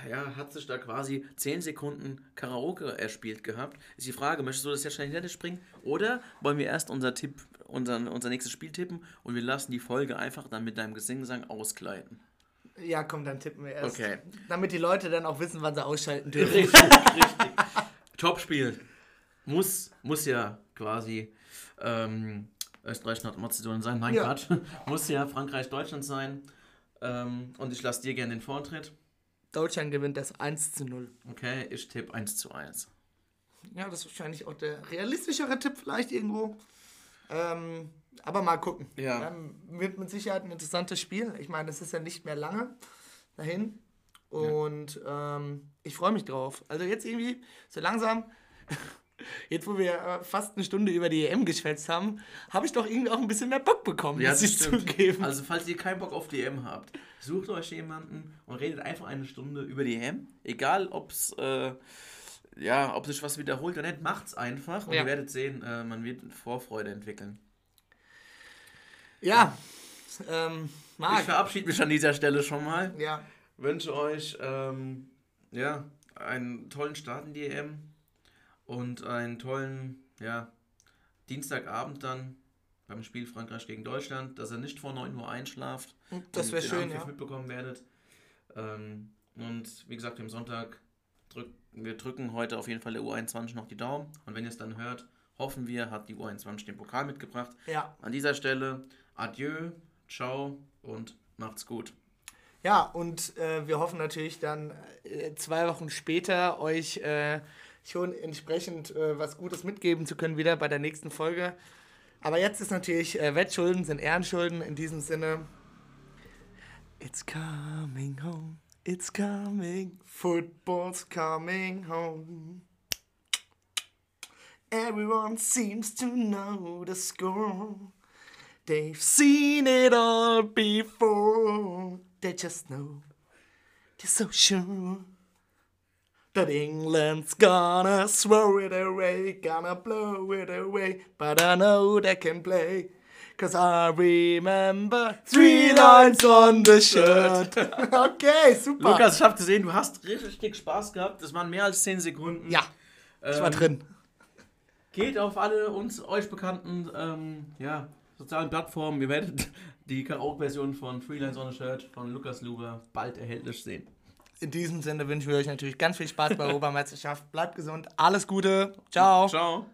ja, hat sich da quasi 10 Sekunden Karaoke erspielt gehabt. Ist die Frage, möchtest du das jetzt schnell hinter dich bringen? Oder wollen wir erst unser Tipp, unseren, unser nächstes Spiel tippen und wir lassen die Folge einfach dann mit deinem Gesingsang ausgleiten? Ja, komm, dann tippen wir erst. Okay. Damit die Leute dann auch wissen, wann sie ausschalten dürfen. Richtig, richtig. <laughs> Topspiel. Muss, muss ja quasi ähm, Österreich, Nordmazedonien sein. Nein, Ja. Quatsch. <laughs> muss ja Frankreich, Deutschland sein. Ähm, und ich lasse dir gerne den Vortritt. Deutschland gewinnt das 1 zu 0. Okay, ich tippe 1 zu 1. Ja, das ist wahrscheinlich auch der realistischere Tipp vielleicht irgendwo. Ähm, aber mal gucken. Ja. Ähm, wird mit Sicherheit ein interessantes Spiel. Ich meine, es ist ja nicht mehr lange dahin. Und ähm, ich freue mich drauf. Also jetzt irgendwie so langsam, <laughs> jetzt wo wir äh, fast eine Stunde über die EM geschwätzt haben, habe ich doch irgendwie auch ein bisschen mehr Bock bekommen, Ja, muss das ich stimmt. zugeben. Also, falls ihr keinen Bock auf die EM habt, sucht euch jemanden und redet einfach eine Stunde über die EM. Egal, ob es äh, ja, ob sich was wiederholt oder nicht, macht's einfach und Ja. ihr werdet sehen, äh, man wird Vorfreude entwickeln. ja, ähm, Ich Marc. verabschiede mich an dieser Stelle schon mal. Ja, Wünsche euch ähm, ja, einen tollen Start in die EM und einen tollen ja, Dienstagabend dann beim Spiel Frankreich gegen Deutschland, dass ihr nicht vor 9 Uhr einschlaft. das und wäre schön, Anpfiff ja. mitbekommen werdet. Ähm, und wie gesagt, am Sonntag wir drücken heute auf jeden Fall der U21 noch die Daumen. Und wenn ihr es dann hört, hoffen wir, hat die U21 den Pokal mitgebracht. Ja, An dieser Stelle adieu, ciao und macht's gut. Ja, und äh, wir hoffen natürlich dann äh, zwei Wochen später euch äh, schon entsprechend äh, was Gutes mitgeben zu können wieder bei der nächsten Folge. Aber jetzt ist natürlich äh, Wettschulden sind Ehrenschulden in diesem Sinne. It's coming home, it's coming, football's coming home. Everyone seems to know the score. They've seen it all before. They just know. They're so sure that England's gonna throw it away, gonna blow it away. But I know they can play. Cause I remember three lines on the shirt. <laughs> Okay, super. Lukas, ich habe gesehen, du hast richtig Spaß gehabt. Das waren mehr als 10 Sekunden. Ja, ich war Ähm, drin. Geht auf alle uns euch bekannten ähm, ja, sozialen Plattformen. Ihr werdet die Karaoke-Version von Freelance on a Shirt von Lukas Luber bald erhältlich sehen. In diesem Sinne wünschen wir euch natürlich ganz viel Spaß bei der Europameisterschaft. Bleibt gesund, alles Gute, ciao. Ciao.